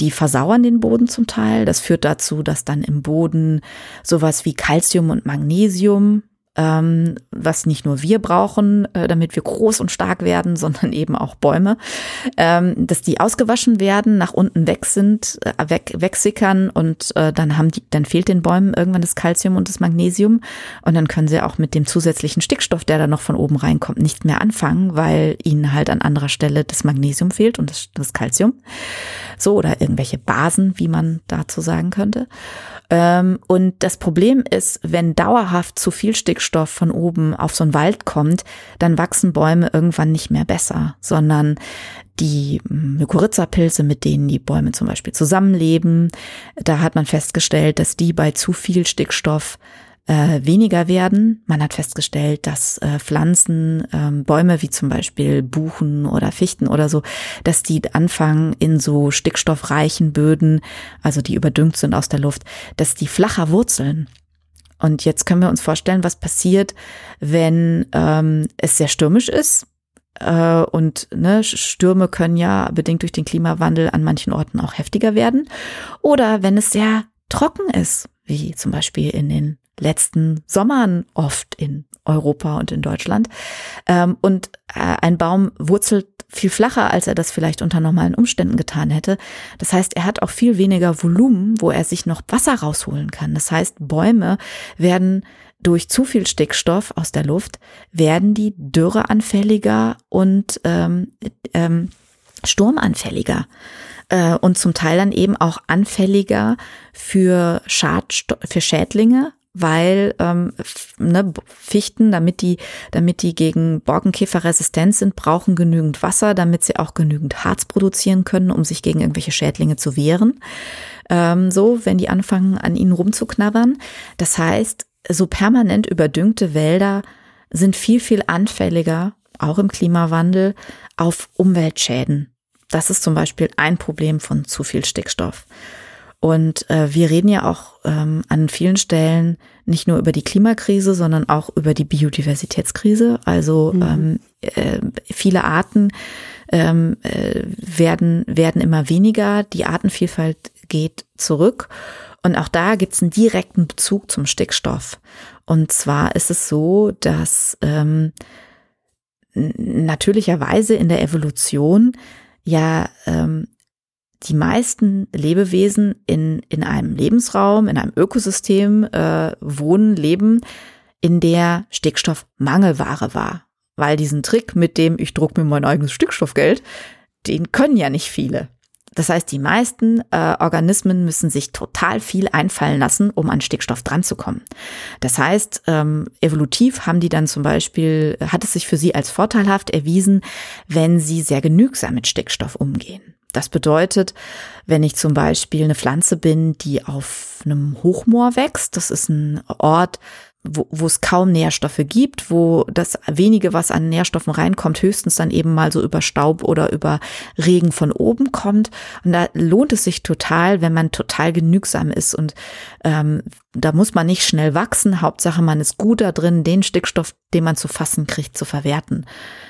die versauern den Boden zum Teil. Das führt dazu, dass dann im Boden sowas wie Calcium und Magnesium ähm, was nicht nur wir brauchen, äh, damit wir groß und stark werden, sondern eben auch Bäume, ähm, dass die ausgewaschen werden, nach unten weg sind, äh, weg, wegsickern und äh, dann haben die, dann fehlt den Bäumen irgendwann das Calcium und das Magnesium und dann können sie auch mit dem zusätzlichen Stickstoff, der da noch von oben reinkommt, nicht mehr anfangen, weil ihnen halt an anderer Stelle das Magnesium fehlt und das, das Calcium. So oder irgendwelche Basen, wie man dazu sagen könnte. Ähm, und das Problem ist, wenn dauerhaft zu viel Stickstoff von oben auf so einen Wald kommt, dann wachsen Bäume irgendwann nicht mehr besser, sondern die Mykorrhiza-Pilze, mit denen die Bäume zum Beispiel zusammenleben, da hat man festgestellt, dass die bei zu viel Stickstoff äh, weniger werden. Man hat festgestellt, dass äh, Pflanzen, ähm, Bäume wie zum Beispiel Buchen oder Fichten oder so, dass die anfangen in so stickstoffreichen Böden, also die überdüngt sind aus der Luft, dass die flacher wurzeln. Und jetzt können wir uns vorstellen, was passiert, wenn ähm, es sehr stürmisch ist. Äh, und ne, Stürme können ja bedingt durch den Klimawandel an manchen Orten auch heftiger werden. Oder wenn es sehr trocken ist, wie zum Beispiel in den letzten Sommern oft in Europa und in Deutschland. Ähm, und äh, ein Baum wurzelt viel flacher, als er das vielleicht unter normalen Umständen getan hätte. Das heißt, er hat auch viel weniger Volumen, wo er sich noch Wasser rausholen kann. Das heißt, Bäume werden durch zu viel Stickstoff aus der Luft, werden die dürreanfälliger und ähm, ähm, sturmanfälliger äh, und zum Teil dann eben auch anfälliger für, Schadsto für Schädlinge, weil ähm, ne, Fichten, damit die, damit die gegen Borkenkäfer resistent sind, brauchen genügend Wasser, damit sie auch genügend Harz produzieren können, um sich gegen irgendwelche Schädlinge zu wehren. Ähm, so, wenn die anfangen, an ihnen rumzuknabbern. Das heißt, so permanent überdüngte Wälder sind viel, viel anfälliger, auch im Klimawandel, auf Umweltschäden. Das ist zum Beispiel ein Problem von zu viel Stickstoff. Und äh, wir reden ja auch ähm, an vielen Stellen nicht nur über die Klimakrise, sondern auch über die Biodiversitätskrise. Also mhm. ähm, äh, viele Arten ähm, äh, werden, werden immer weniger, die Artenvielfalt geht zurück. Und auch da gibt es einen direkten Bezug zum Stickstoff. Und zwar ist es so, dass ähm, natürlicherweise in der Evolution ja ähm, die meisten Lebewesen in, in einem Lebensraum, in einem Ökosystem äh, wohnen, leben, in der Stickstoff Mangelware war. Weil diesen Trick mit dem, ich druck mir mein eigenes Stickstoffgeld, den können ja nicht viele. Das heißt, die meisten äh, Organismen müssen sich total viel einfallen lassen, um an Stickstoff dranzukommen. Das heißt, ähm, evolutiv haben die dann zum Beispiel, hat es sich für sie als vorteilhaft erwiesen, wenn sie sehr genügsam mit Stickstoff umgehen. Das bedeutet, wenn ich zum Beispiel eine Pflanze bin, die auf einem Hochmoor wächst, das ist ein Ort, wo, es kaum Nährstoffe gibt, wo das wenige, was an Nährstoffen reinkommt, höchstens dann eben mal so über Staub oder über Regen von oben kommt. Und da lohnt es sich total, wenn man total genügsam ist. Und ähm, da muss man nicht schnell wachsen. Hauptsache, man ist gut da drin, den Stickstoff, den man zu fassen kriegt, zu verwerten.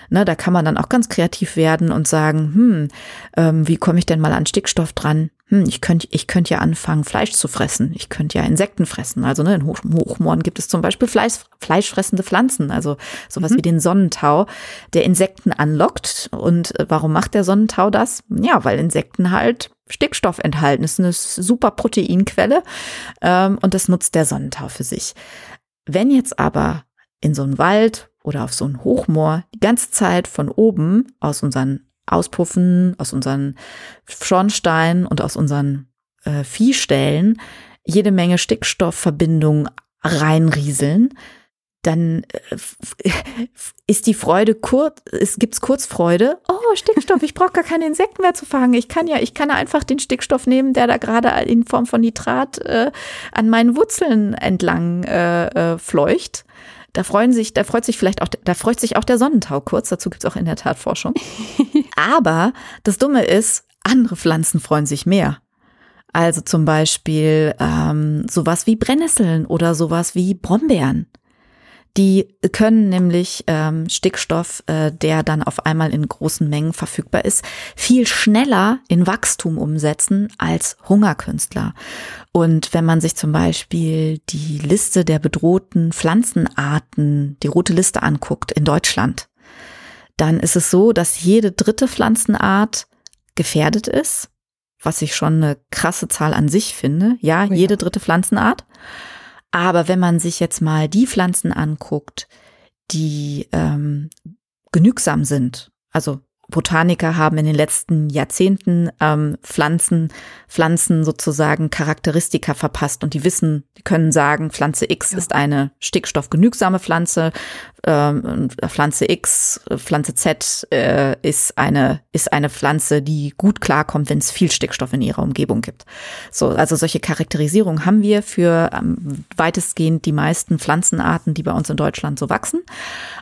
Ne, da kann man dann auch ganz kreativ werden und sagen, hm, ähm, wie komme ich denn mal an Stickstoff dran? Hm, ich könnte ich könnte ja anfangen, Fleisch zu fressen. Ich könnte ja Insekten fressen. Also ne, in Hoch Hochmooren gibt es zum Beispiel Fleisch, fleischfressende Pflanzen, also sowas mhm. wie den Sonnentau, der Insekten anlockt. Und äh, warum macht der Sonnentau das? Ja, weil Insekten halt Stickstoff enthalten. Das ist eine super Proteinquelle ähm, und das nutzt der Sonnentau für sich. Wenn jetzt aber in so einen Wald oder auf so ein Hochmoor die ganze Zeit von oben aus unseren Auspuffen, aus unseren Schornsteinen und aus unseren äh, Viehställen jede Menge Stickstoffverbindungen reinrieseln, dann äh, ist die Freude kurz, es gibt's Kurzfreude. Oh, Stickstoff, ich brauche gar keine Insekten mehr zu fangen. Ich kann ja, ich kann einfach den Stickstoff nehmen, der da gerade in Form von Nitrat äh, an meinen Wurzeln entlang äh, äh, fleucht. Da freuen sich, da freut sich vielleicht auch, da freut sich auch der Sonnentau kurz. Dazu gibt's auch in der Tat Forschung. Aber das Dumme ist, andere Pflanzen freuen sich mehr. Also zum Beispiel ähm, sowas wie Brennnesseln oder sowas wie Brombeeren. Die können nämlich ähm, Stickstoff, äh, der dann auf einmal in großen Mengen verfügbar ist, viel schneller in Wachstum umsetzen als Hungerkünstler. Und wenn man sich zum Beispiel die Liste der bedrohten Pflanzenarten, die rote Liste anguckt in Deutschland, dann ist es so, dass jede dritte Pflanzenart gefährdet ist, was ich schon eine krasse Zahl an sich finde. Ja, oh ja. jede dritte Pflanzenart. Aber wenn man sich jetzt mal die Pflanzen anguckt, die ähm, genügsam sind, also Botaniker haben in den letzten Jahrzehnten ähm, Pflanzen, Pflanzen sozusagen Charakteristika verpasst und die wissen, die können sagen, Pflanze X ja. ist eine stickstoffgenügsame Pflanze, ähm, Pflanze X, Pflanze Z äh, ist eine ist eine Pflanze, die gut klarkommt, wenn es viel Stickstoff in ihrer Umgebung gibt. So, also solche Charakterisierungen haben wir für ähm, weitestgehend die meisten Pflanzenarten, die bei uns in Deutschland so wachsen.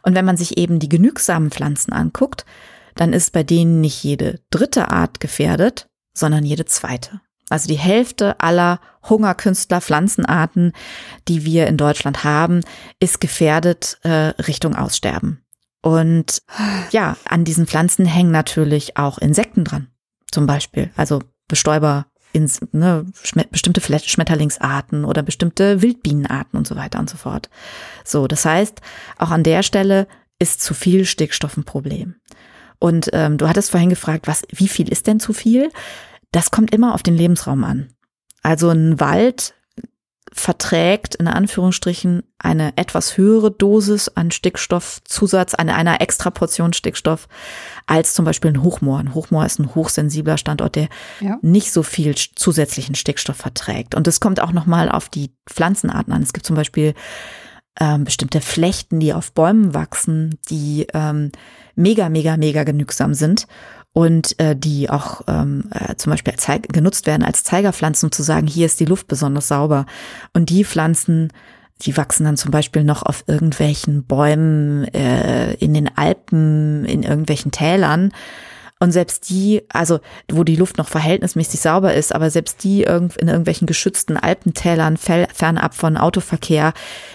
Und wenn man sich eben die genügsamen Pflanzen anguckt, dann ist bei denen nicht jede dritte Art gefährdet, sondern jede zweite. Also die Hälfte aller Hungerkünstler Pflanzenarten, die wir in Deutschland haben, ist gefährdet äh, Richtung Aussterben. Und ja, an diesen Pflanzen hängen natürlich auch Insekten dran. Zum Beispiel, also Bestäuber, ins, ne, bestimmte Schmetterlingsarten oder bestimmte Wildbienenarten und so weiter und so fort. So, das heißt, auch an der Stelle ist zu viel Stickstoff ein Problem. Und ähm, du hattest vorhin gefragt, was, wie viel ist denn zu viel? Das kommt immer auf den Lebensraum an. Also ein Wald verträgt in Anführungsstrichen eine etwas höhere Dosis an Stickstoffzusatz, eine einer extra Portion Stickstoff als zum Beispiel ein Hochmoor. Ein Hochmoor ist ein hochsensibler Standort, der ja. nicht so viel zusätzlichen Stickstoff verträgt. Und es kommt auch nochmal auf die Pflanzenarten an. Es gibt zum Beispiel ähm, bestimmte Flechten, die auf Bäumen wachsen, die ähm, mega, mega, mega genügsam sind und äh, die auch ähm, äh, zum Beispiel genutzt werden als Zeigerpflanzen, um zu sagen, hier ist die Luft besonders sauber. Und die Pflanzen, die wachsen dann zum Beispiel noch auf irgendwelchen Bäumen äh, in den Alpen, in irgendwelchen Tälern. Und selbst die, also wo die Luft noch verhältnismäßig sauber ist, aber selbst die in irgendwelchen geschützten Alpentälern fernab von Autoverkehr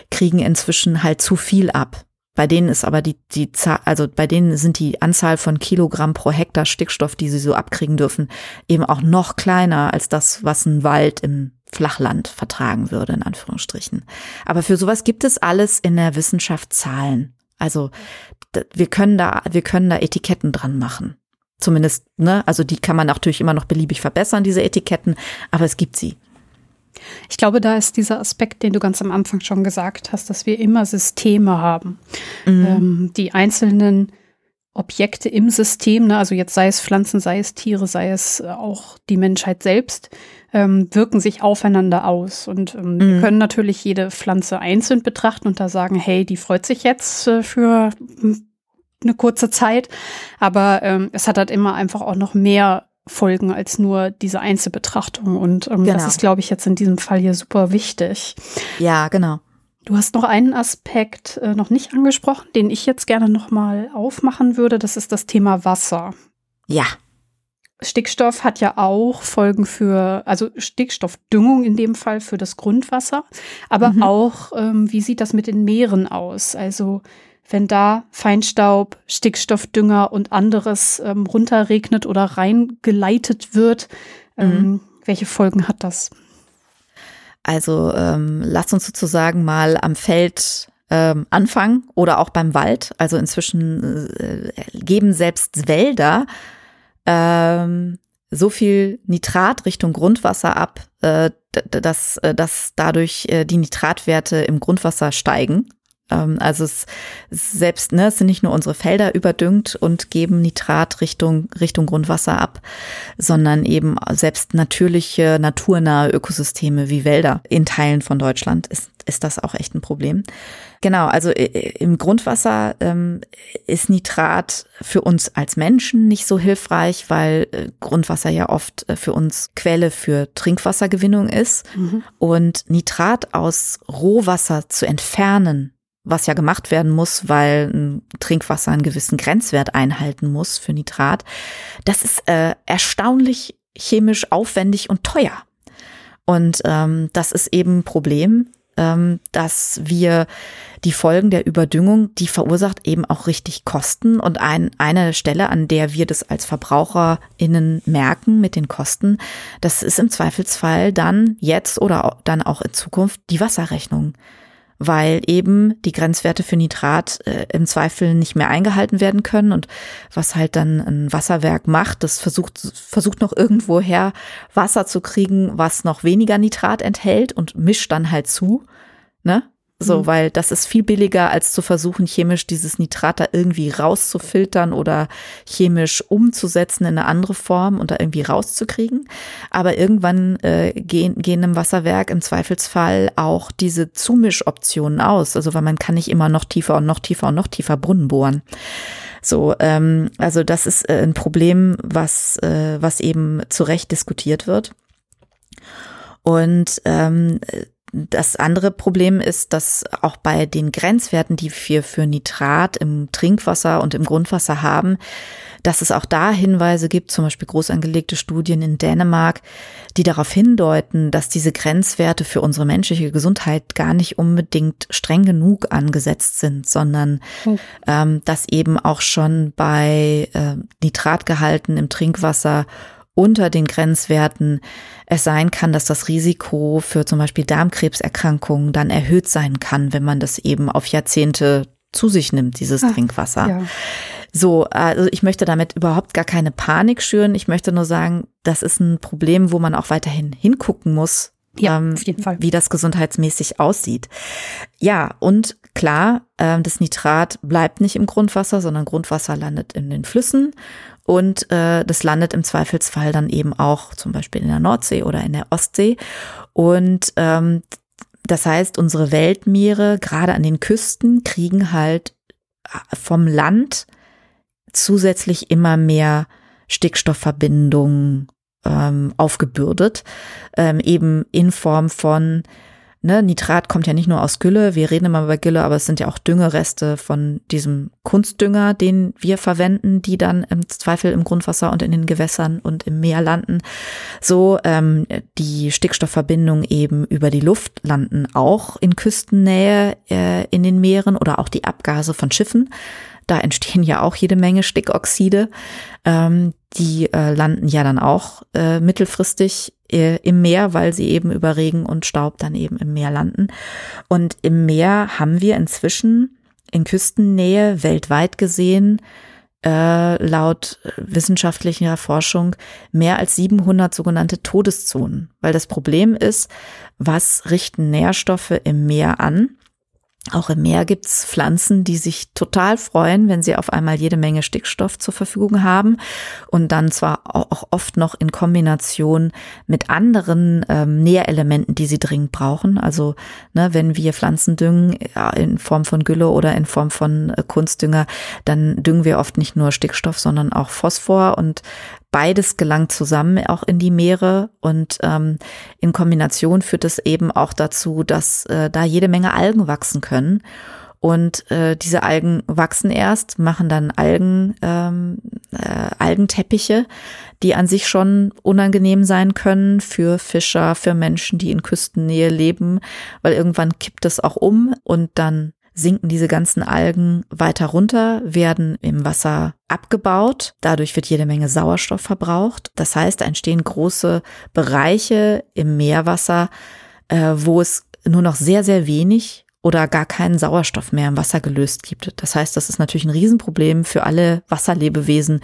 kriegen inzwischen halt zu viel ab. Bei denen ist aber die, die Zahl, also bei denen sind die Anzahl von Kilogramm pro Hektar Stickstoff, die sie so abkriegen dürfen, eben auch noch kleiner als das, was ein Wald im Flachland vertragen würde, in Anführungsstrichen. Aber für sowas gibt es alles in der Wissenschaft Zahlen. Also wir können da, wir können da Etiketten dran machen. Zumindest, ne, also die kann man natürlich immer noch beliebig verbessern, diese Etiketten, aber es gibt sie. Ich glaube, da ist dieser Aspekt, den du ganz am Anfang schon gesagt hast, dass wir immer Systeme haben. Mhm. Ähm, die einzelnen Objekte im System, ne, also jetzt sei es Pflanzen, sei es Tiere, sei es äh, auch die Menschheit selbst, ähm, wirken sich aufeinander aus. Und ähm, mhm. wir können natürlich jede Pflanze einzeln betrachten und da sagen, hey, die freut sich jetzt äh, für eine kurze Zeit. Aber ähm, es hat halt immer einfach auch noch mehr Folgen als nur diese Einzelbetrachtung. Und ähm, genau. das ist, glaube ich, jetzt in diesem Fall hier super wichtig. Ja, genau. Du hast noch einen Aspekt äh, noch nicht angesprochen, den ich jetzt gerne noch mal aufmachen würde. Das ist das Thema Wasser. Ja. Stickstoff hat ja auch Folgen für, also Stickstoffdüngung in dem Fall für das Grundwasser, aber mhm. auch, ähm, wie sieht das mit den Meeren aus? Also wenn da Feinstaub, Stickstoffdünger und anderes ähm, runterregnet oder reingeleitet wird. Ähm, mhm. Welche Folgen hat das? Also ähm, lass uns sozusagen mal am Feld ähm, anfangen oder auch beim Wald. Also inzwischen äh, geben selbst Wälder ähm, so viel Nitrat Richtung Grundwasser ab, äh, dass, äh, dass dadurch äh, die Nitratwerte im Grundwasser steigen. Ähm, also es selbst, ne, es sind nicht nur unsere Felder überdüngt und geben Nitrat Richtung, Richtung Grundwasser ab, sondern eben selbst natürliche, naturnahe Ökosysteme wie Wälder in Teilen von Deutschland ist, ist das auch echt ein Problem. Genau, also im Grundwasser ähm, ist Nitrat für uns als Menschen nicht so hilfreich, weil äh, Grundwasser ja oft äh, für uns Quelle für Trinkwassergewinnung ist. Mhm. Und Nitrat aus Rohwasser zu entfernen, was ja gemacht werden muss, weil ein Trinkwasser einen gewissen Grenzwert einhalten muss für Nitrat. Das ist äh, erstaunlich chemisch aufwendig und teuer. Und ähm, das ist eben ein Problem, ähm, dass wir die Folgen der Überdüngung, die verursacht eben auch richtig Kosten. Und ein, eine Stelle, an der wir das als VerbraucherInnen merken mit den Kosten, das ist im Zweifelsfall dann jetzt oder dann auch in Zukunft die Wasserrechnung weil eben die Grenzwerte für Nitrat äh, im Zweifel nicht mehr eingehalten werden können und was halt dann ein Wasserwerk macht, das versucht, versucht noch irgendwoher Wasser zu kriegen, was noch weniger Nitrat enthält und mischt dann halt zu. Ne? So, mhm. weil das ist viel billiger, als zu versuchen, chemisch dieses Nitrat da irgendwie rauszufiltern oder chemisch umzusetzen in eine andere Form und da irgendwie rauszukriegen. Aber irgendwann äh, gehen, gehen im Wasserwerk im Zweifelsfall auch diese Zumischoptionen aus. Also, weil man kann nicht immer noch tiefer und noch tiefer und noch tiefer Brunnen bohren. So, ähm, also das ist äh, ein Problem, was, äh, was eben zu Recht diskutiert wird. Und ähm, das andere Problem ist, dass auch bei den Grenzwerten, die wir für Nitrat im Trinkwasser und im Grundwasser haben, dass es auch da Hinweise gibt, zum Beispiel groß angelegte Studien in Dänemark, die darauf hindeuten, dass diese Grenzwerte für unsere menschliche Gesundheit gar nicht unbedingt streng genug angesetzt sind, sondern hm. ähm, dass eben auch schon bei äh, Nitratgehalten im Trinkwasser unter den Grenzwerten es sein kann, dass das Risiko für zum Beispiel Darmkrebserkrankungen dann erhöht sein kann, wenn man das eben auf Jahrzehnte zu sich nimmt, dieses Ach, Trinkwasser. Ja. So, also ich möchte damit überhaupt gar keine Panik schüren. Ich möchte nur sagen, das ist ein Problem, wo man auch weiterhin hingucken muss, ja, ähm, auf jeden Fall. wie das gesundheitsmäßig aussieht. Ja, und klar, äh, das Nitrat bleibt nicht im Grundwasser, sondern Grundwasser landet in den Flüssen und äh, das landet im Zweifelsfall dann eben auch zum Beispiel in der Nordsee oder in der Ostsee. Und ähm, das heißt, unsere Weltmeere, gerade an den Küsten, kriegen halt äh, vom Land zusätzlich immer mehr Stickstoffverbindungen ähm, aufgebürdet, ähm, eben in Form von Ne, Nitrat kommt ja nicht nur aus Gülle, wir reden immer über Gülle, aber es sind ja auch Düngereste von diesem Kunstdünger, den wir verwenden, die dann im Zweifel im Grundwasser und in den Gewässern und im Meer landen. So ähm, die Stickstoffverbindungen eben über die Luft landen auch in Küstennähe äh, in den Meeren oder auch die Abgase von Schiffen. Da entstehen ja auch jede Menge Stickoxide. Ähm, die äh, landen ja dann auch äh, mittelfristig äh, im Meer, weil sie eben über Regen und Staub dann eben im Meer landen. Und im Meer haben wir inzwischen in Küstennähe weltweit gesehen äh, laut wissenschaftlicher Forschung mehr als 700 sogenannte Todeszonen. Weil das Problem ist, was richten Nährstoffe im Meer an? Auch im Meer gibt's Pflanzen, die sich total freuen, wenn sie auf einmal jede Menge Stickstoff zur Verfügung haben und dann zwar auch oft noch in Kombination mit anderen ähm, Nährelementen, die sie dringend brauchen. Also ne, wenn wir Pflanzen düngen ja, in Form von Gülle oder in Form von äh, Kunstdünger, dann düngen wir oft nicht nur Stickstoff, sondern auch Phosphor und Beides gelangt zusammen auch in die Meere und ähm, in Kombination führt es eben auch dazu, dass äh, da jede Menge Algen wachsen können. Und äh, diese Algen wachsen erst, machen dann Algen, ähm, äh, Algenteppiche, die an sich schon unangenehm sein können für Fischer, für Menschen, die in Küstennähe leben, weil irgendwann kippt es auch um und dann sinken diese ganzen Algen weiter runter, werden im Wasser abgebaut. Dadurch wird jede Menge Sauerstoff verbraucht. Das heißt, entstehen große Bereiche im Meerwasser, äh, wo es nur noch sehr, sehr wenig oder gar keinen Sauerstoff mehr im Wasser gelöst gibt. Das heißt, das ist natürlich ein Riesenproblem für alle Wasserlebewesen,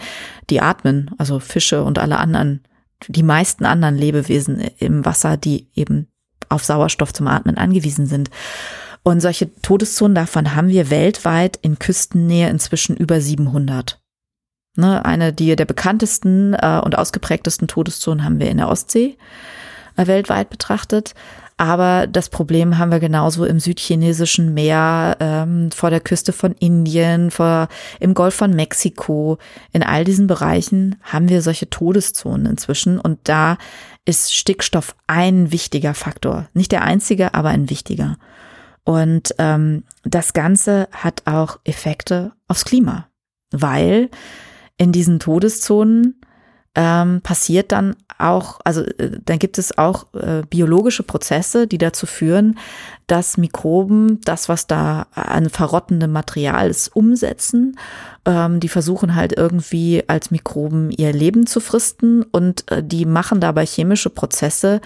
die atmen, also Fische und alle anderen, die meisten anderen Lebewesen im Wasser, die eben auf Sauerstoff zum Atmen angewiesen sind. Und solche Todeszonen davon haben wir weltweit in Küstennähe inzwischen über 700. Ne, eine die der bekanntesten äh, und ausgeprägtesten Todeszonen haben wir in der Ostsee äh, weltweit betrachtet. Aber das Problem haben wir genauso im südchinesischen Meer, ähm, vor der Küste von Indien, vor, im Golf von Mexiko. In all diesen Bereichen haben wir solche Todeszonen inzwischen. Und da ist Stickstoff ein wichtiger Faktor. Nicht der einzige, aber ein wichtiger. Und ähm, das Ganze hat auch Effekte aufs Klima, weil in diesen Todeszonen ähm, passiert dann auch, also äh, dann gibt es auch äh, biologische Prozesse, die dazu führen, dass Mikroben das, was da an verrottendem Material ist, umsetzen. Ähm, die versuchen halt irgendwie als Mikroben ihr Leben zu fristen und äh, die machen dabei chemische Prozesse,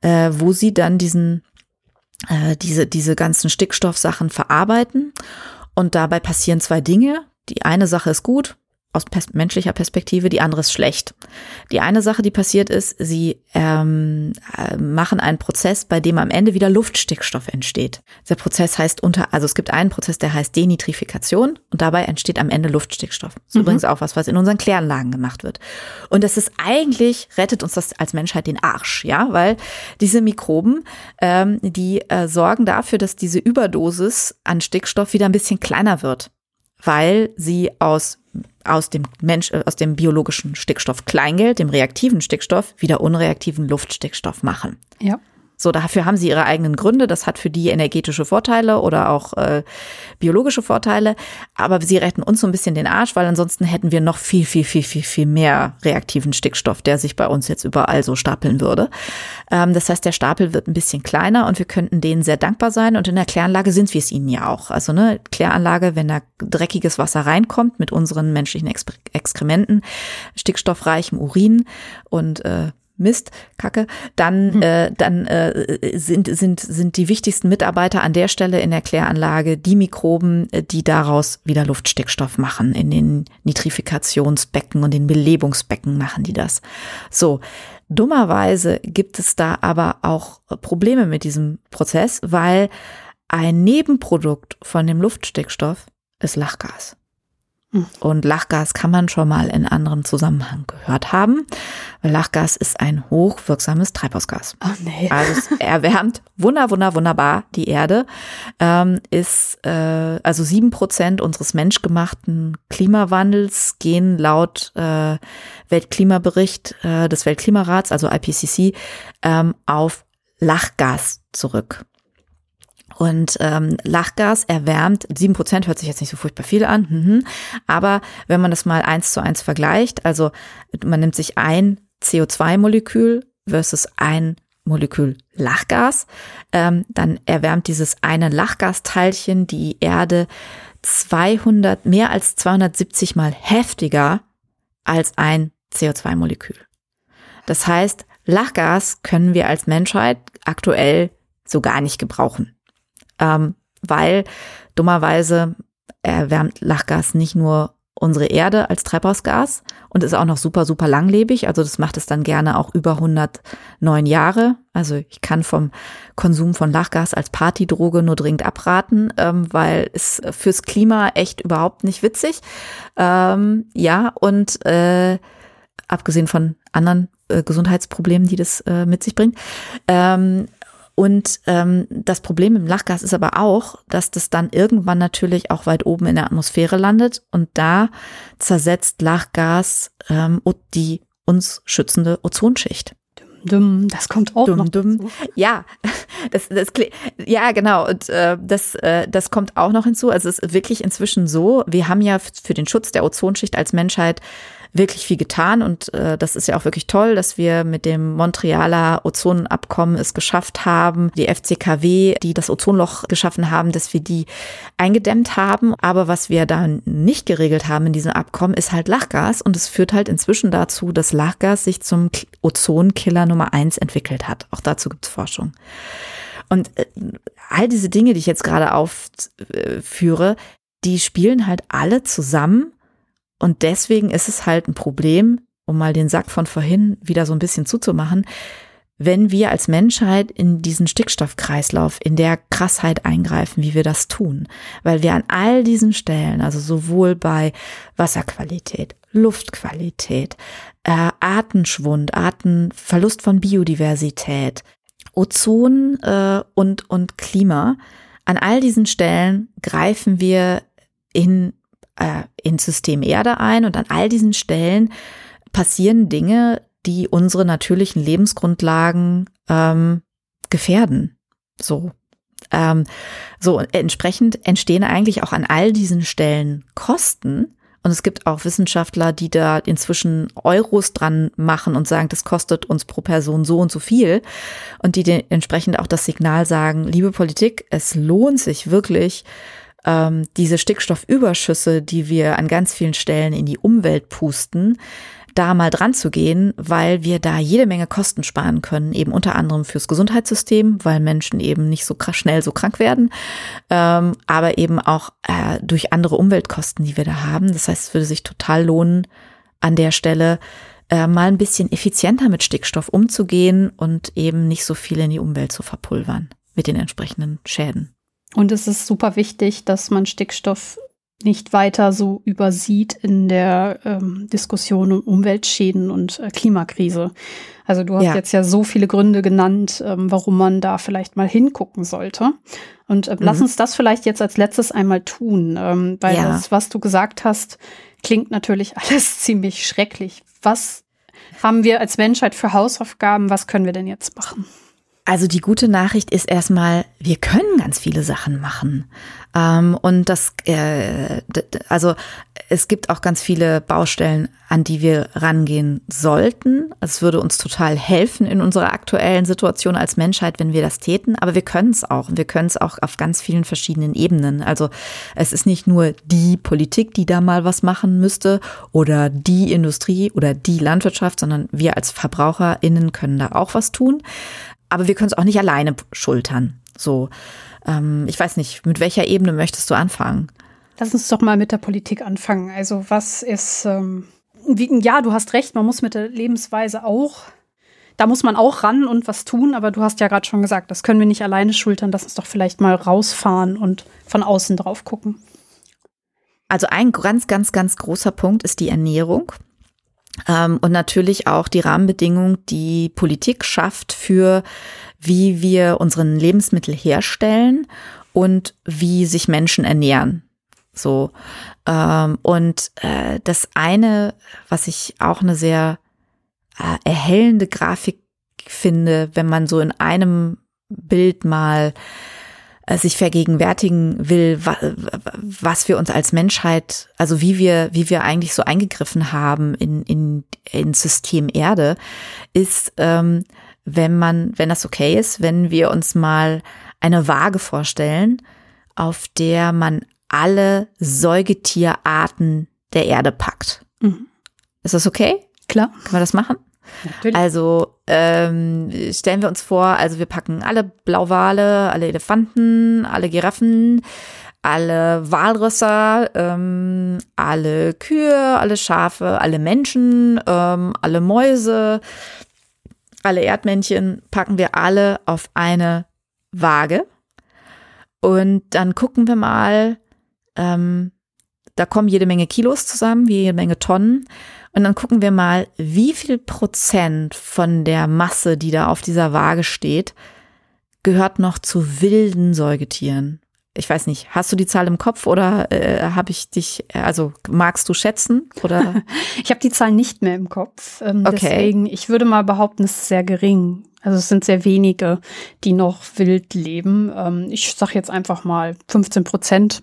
äh, wo sie dann diesen äh, diese diese ganzen Stickstoffsachen verarbeiten und dabei passieren zwei Dinge. Die eine Sache ist gut, aus pers menschlicher Perspektive, die andere ist schlecht. Die eine Sache, die passiert ist, sie ähm, äh, machen einen Prozess, bei dem am Ende wieder Luftstickstoff entsteht. Der Prozess heißt unter, also es gibt einen Prozess, der heißt Denitrifikation und dabei entsteht am Ende Luftstickstoff. Das ist mhm. übrigens auch was, was in unseren Kläranlagen gemacht wird. Und das ist eigentlich, rettet uns das als Menschheit den Arsch, ja, weil diese Mikroben, ähm, die äh, sorgen dafür, dass diese Überdosis an Stickstoff wieder ein bisschen kleiner wird weil sie aus aus dem Mensch, äh, aus dem biologischen Stickstoff Kleingeld, dem reaktiven Stickstoff, wieder unreaktiven Luftstickstoff machen. Ja. So, dafür haben sie ihre eigenen Gründe. Das hat für die energetische Vorteile oder auch äh, biologische Vorteile. Aber sie retten uns so ein bisschen den Arsch, weil ansonsten hätten wir noch viel, viel, viel, viel, viel mehr reaktiven Stickstoff, der sich bei uns jetzt überall so stapeln würde. Ähm, das heißt, der Stapel wird ein bisschen kleiner und wir könnten denen sehr dankbar sein. Und in der Kläranlage sind wir es ihnen ja auch. Also ne, Kläranlage, wenn da dreckiges Wasser reinkommt mit unseren menschlichen Exkrementen, stickstoffreichem Urin und äh, Mist, Kacke, dann, hm. äh, dann äh, sind, sind, sind die wichtigsten Mitarbeiter an der Stelle in der Kläranlage die Mikroben, äh, die daraus wieder Luftstickstoff machen. In den Nitrifikationsbecken und den Belebungsbecken machen die das. So, dummerweise gibt es da aber auch Probleme mit diesem Prozess, weil ein Nebenprodukt von dem Luftstickstoff ist Lachgas. Und Lachgas kann man schon mal in anderen Zusammenhang gehört haben. Lachgas ist ein hochwirksames Treibhausgas. Oh nee. Also es erwärmt wunder, wunder, wunderbar die Erde. Ähm, ist äh, also sieben Prozent unseres menschgemachten Klimawandels gehen laut äh, Weltklimabericht äh, des Weltklimarats, also IPCC, ähm, auf Lachgas zurück. Und ähm, Lachgas erwärmt, sieben Prozent hört sich jetzt nicht so furchtbar viel an, mhm. aber wenn man das mal eins zu eins vergleicht, also man nimmt sich ein CO2-Molekül versus ein Molekül Lachgas, ähm, dann erwärmt dieses eine Lachgasteilchen die Erde 200, mehr als 270 mal heftiger als ein CO2-Molekül. Das heißt, Lachgas können wir als Menschheit aktuell so gar nicht gebrauchen ähm, weil dummerweise erwärmt Lachgas nicht nur unsere Erde als Treibhausgas und ist auch noch super, super langlebig. Also das macht es dann gerne auch über 109 Jahre. Also ich kann vom Konsum von Lachgas als Partydroge nur dringend abraten, ähm, weil es fürs Klima echt überhaupt nicht witzig. Ähm, ja, und äh, abgesehen von anderen äh, Gesundheitsproblemen, die das äh, mit sich bringt. Ähm, und ähm, das Problem im Lachgas ist aber auch, dass das dann irgendwann natürlich auch weit oben in der Atmosphäre landet und da zersetzt Lachgas ähm, die uns schützende Ozonschicht. Das kommt auch dumm, noch dumm. Ja, das, das, ja, genau. Und äh, das, äh, das kommt auch noch hinzu. Also es ist wirklich inzwischen so, wir haben ja für den Schutz der Ozonschicht als Menschheit wirklich viel getan und äh, das ist ja auch wirklich toll, dass wir mit dem Montrealer Ozonabkommen es geschafft haben, die FCKW, die das Ozonloch geschaffen haben, dass wir die eingedämmt haben. Aber was wir da nicht geregelt haben in diesem Abkommen, ist halt Lachgas und es führt halt inzwischen dazu, dass Lachgas sich zum Ozonkiller Nummer eins entwickelt hat. Auch dazu gibt es Forschung. Und äh, all diese Dinge, die ich jetzt gerade aufführe, die spielen halt alle zusammen und deswegen ist es halt ein Problem, um mal den Sack von vorhin wieder so ein bisschen zuzumachen, wenn wir als Menschheit in diesen Stickstoffkreislauf, in der Krassheit eingreifen, wie wir das tun. Weil wir an all diesen Stellen, also sowohl bei Wasserqualität, Luftqualität, äh, Artenschwund, Artenverlust von Biodiversität, Ozon äh, und, und Klima, an all diesen Stellen greifen wir in äh, ins System Erde ein und an all diesen Stellen passieren Dinge, die unsere natürlichen Lebensgrundlagen ähm, gefährden. So. Ähm, so, entsprechend entstehen eigentlich auch an all diesen Stellen Kosten. Und es gibt auch Wissenschaftler, die da inzwischen Euros dran machen und sagen, das kostet uns pro Person so und so viel. Und die entsprechend auch das Signal sagen, liebe Politik, es lohnt sich wirklich, ähm, diese Stickstoffüberschüsse, die wir an ganz vielen Stellen in die Umwelt pusten, da mal dran zu gehen, weil wir da jede Menge Kosten sparen können, eben unter anderem fürs Gesundheitssystem, weil Menschen eben nicht so schnell so krank werden, ähm, aber eben auch äh, durch andere Umweltkosten, die wir da haben. Das heißt, es würde sich total lohnen, an der Stelle äh, mal ein bisschen effizienter mit Stickstoff umzugehen und eben nicht so viel in die Umwelt zu verpulvern mit den entsprechenden Schäden. Und es ist super wichtig, dass man Stickstoff nicht weiter so übersieht in der ähm, Diskussion um Umweltschäden und äh, Klimakrise. Also du hast ja. jetzt ja so viele Gründe genannt, ähm, warum man da vielleicht mal hingucken sollte. Und äh, mhm. lass uns das vielleicht jetzt als letztes einmal tun, ähm, weil ja. das, was du gesagt hast, klingt natürlich alles ziemlich schrecklich. Was haben wir als Menschheit für Hausaufgaben? Was können wir denn jetzt machen? Also die gute Nachricht ist erstmal, wir können ganz viele Sachen machen. Ähm, und das, äh, also es gibt auch ganz viele Baustellen, an die wir rangehen sollten. Es würde uns total helfen in unserer aktuellen Situation als Menschheit, wenn wir das täten. Aber wir können es auch. Und wir können es auch auf ganz vielen verschiedenen Ebenen. Also es ist nicht nur die Politik, die da mal was machen müsste oder die Industrie oder die Landwirtschaft, sondern wir als VerbraucherInnen können da auch was tun aber wir können es auch nicht alleine schultern. So, ähm, ich weiß nicht, mit welcher Ebene möchtest du anfangen? Lass uns doch mal mit der Politik anfangen. Also was ist, ähm, wie, ja, du hast recht, man muss mit der Lebensweise auch, da muss man auch ran und was tun, aber du hast ja gerade schon gesagt, das können wir nicht alleine schultern, lass uns doch vielleicht mal rausfahren und von außen drauf gucken. Also ein ganz, ganz, ganz großer Punkt ist die Ernährung. Ähm, und natürlich auch die Rahmenbedingungen, die Politik schafft für, wie wir unseren Lebensmittel herstellen und wie sich Menschen ernähren. So. Ähm, und äh, das eine, was ich auch eine sehr äh, erhellende Grafik finde, wenn man so in einem Bild mal sich vergegenwärtigen will, was wir uns als Menschheit, also wie wir, wie wir eigentlich so eingegriffen haben in, in, in System Erde, ist, ähm, wenn man, wenn das okay ist, wenn wir uns mal eine Waage vorstellen, auf der man alle Säugetierarten der Erde packt. Mhm. Ist das okay? Klar. Kann man das machen? Natürlich. Also ähm, stellen wir uns vor, also wir packen alle Blauwale, alle Elefanten, alle Giraffen, alle Walrösser, ähm, alle Kühe, alle Schafe, alle Menschen, ähm, alle Mäuse, alle Erdmännchen packen wir alle auf eine Waage. Und dann gucken wir mal, ähm, da kommen jede Menge Kilos zusammen, jede Menge Tonnen. Und dann gucken wir mal, wie viel Prozent von der Masse, die da auf dieser Waage steht, gehört noch zu wilden Säugetieren. Ich weiß nicht, hast du die Zahl im Kopf oder äh, habe ich dich, also magst du schätzen? Oder? ich habe die Zahl nicht mehr im Kopf. Ähm, okay. Deswegen, ich würde mal behaupten, es ist sehr gering. Also es sind sehr wenige, die noch wild leben. Ähm, ich sage jetzt einfach mal 15 Prozent.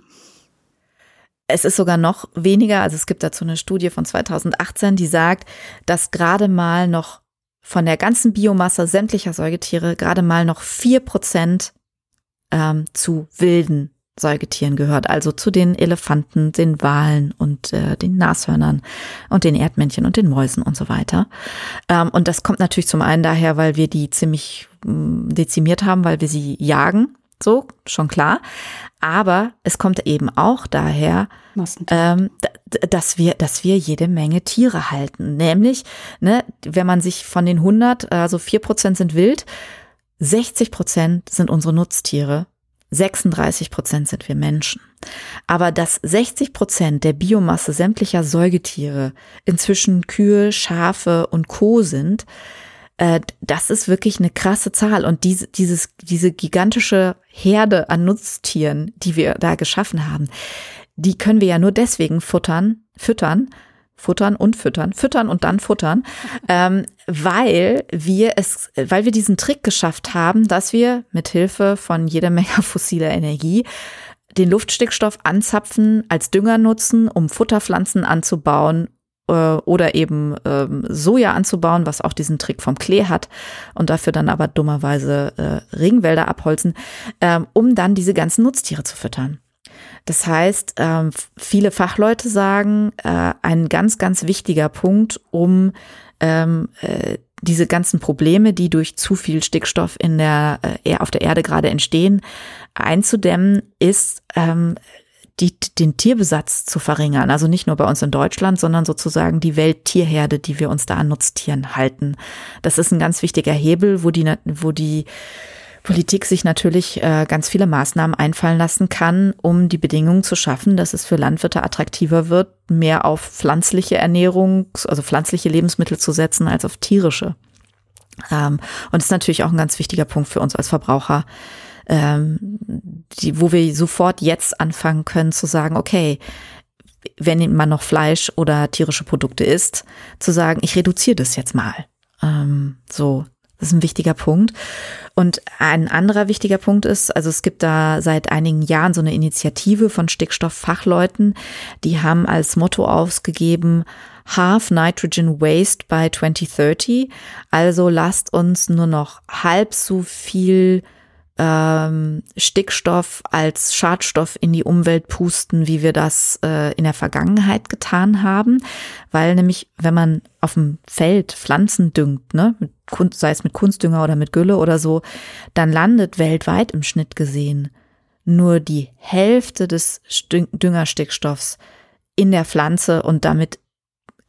Es ist sogar noch weniger, also es gibt dazu eine Studie von 2018, die sagt, dass gerade mal noch von der ganzen Biomasse sämtlicher Säugetiere gerade mal noch vier Prozent ähm, zu wilden Säugetieren gehört, also zu den Elefanten, den Walen und äh, den Nashörnern und den Erdmännchen und den Mäusen und so weiter. Ähm, und das kommt natürlich zum einen daher, weil wir die ziemlich mm, dezimiert haben, weil wir sie jagen so, schon klar. Aber es kommt eben auch daher, ähm, dass wir, dass wir jede Menge Tiere halten. Nämlich, ne, wenn man sich von den 100, also 4 Prozent sind wild, 60 Prozent sind unsere Nutztiere, 36 Prozent sind wir Menschen. Aber dass 60 Prozent der Biomasse sämtlicher Säugetiere inzwischen Kühe, Schafe und Co. sind, äh, das ist wirklich eine krasse Zahl. Und diese, dieses, diese gigantische Herde an Nutztieren, die wir da geschaffen haben, die können wir ja nur deswegen futtern, füttern, futtern und füttern, füttern und dann futtern, ähm, weil wir es, weil wir diesen Trick geschafft haben, dass wir mit Hilfe von jeder Menge fossiler Energie den Luftstickstoff anzapfen, als Dünger nutzen, um Futterpflanzen anzubauen oder eben ähm, Soja anzubauen, was auch diesen Trick vom Klee hat und dafür dann aber dummerweise äh, Regenwälder abholzen, ähm, um dann diese ganzen Nutztiere zu füttern. Das heißt, ähm, viele Fachleute sagen, äh, ein ganz, ganz wichtiger Punkt, um ähm, äh, diese ganzen Probleme, die durch zu viel Stickstoff in der, äh, auf der Erde gerade entstehen, einzudämmen, ist ähm, die, den Tierbesatz zu verringern. Also nicht nur bei uns in Deutschland, sondern sozusagen die Welttierherde, die wir uns da an Nutztieren halten. Das ist ein ganz wichtiger Hebel, wo die, wo die Politik sich natürlich äh, ganz viele Maßnahmen einfallen lassen kann, um die Bedingungen zu schaffen, dass es für Landwirte attraktiver wird, mehr auf pflanzliche Ernährung, also pflanzliche Lebensmittel zu setzen, als auf tierische. Ähm, und ist natürlich auch ein ganz wichtiger Punkt für uns als Verbraucher, ähm, die, wo wir sofort jetzt anfangen können zu sagen, okay, wenn man noch Fleisch oder tierische Produkte isst, zu sagen, ich reduziere das jetzt mal. Ähm, so, das ist ein wichtiger Punkt. Und ein anderer wichtiger Punkt ist, also es gibt da seit einigen Jahren so eine Initiative von Stickstofffachleuten, die haben als Motto ausgegeben, Half Nitrogen Waste by 2030. Also lasst uns nur noch halb so viel ähm, Stickstoff als Schadstoff in die Umwelt pusten, wie wir das äh, in der Vergangenheit getan haben. Weil nämlich, wenn man auf dem Feld Pflanzen düngt, ne, mit Kunst, sei es mit Kunstdünger oder mit Gülle oder so, dann landet weltweit im Schnitt gesehen nur die Hälfte des Düngerstickstoffs in der Pflanze und damit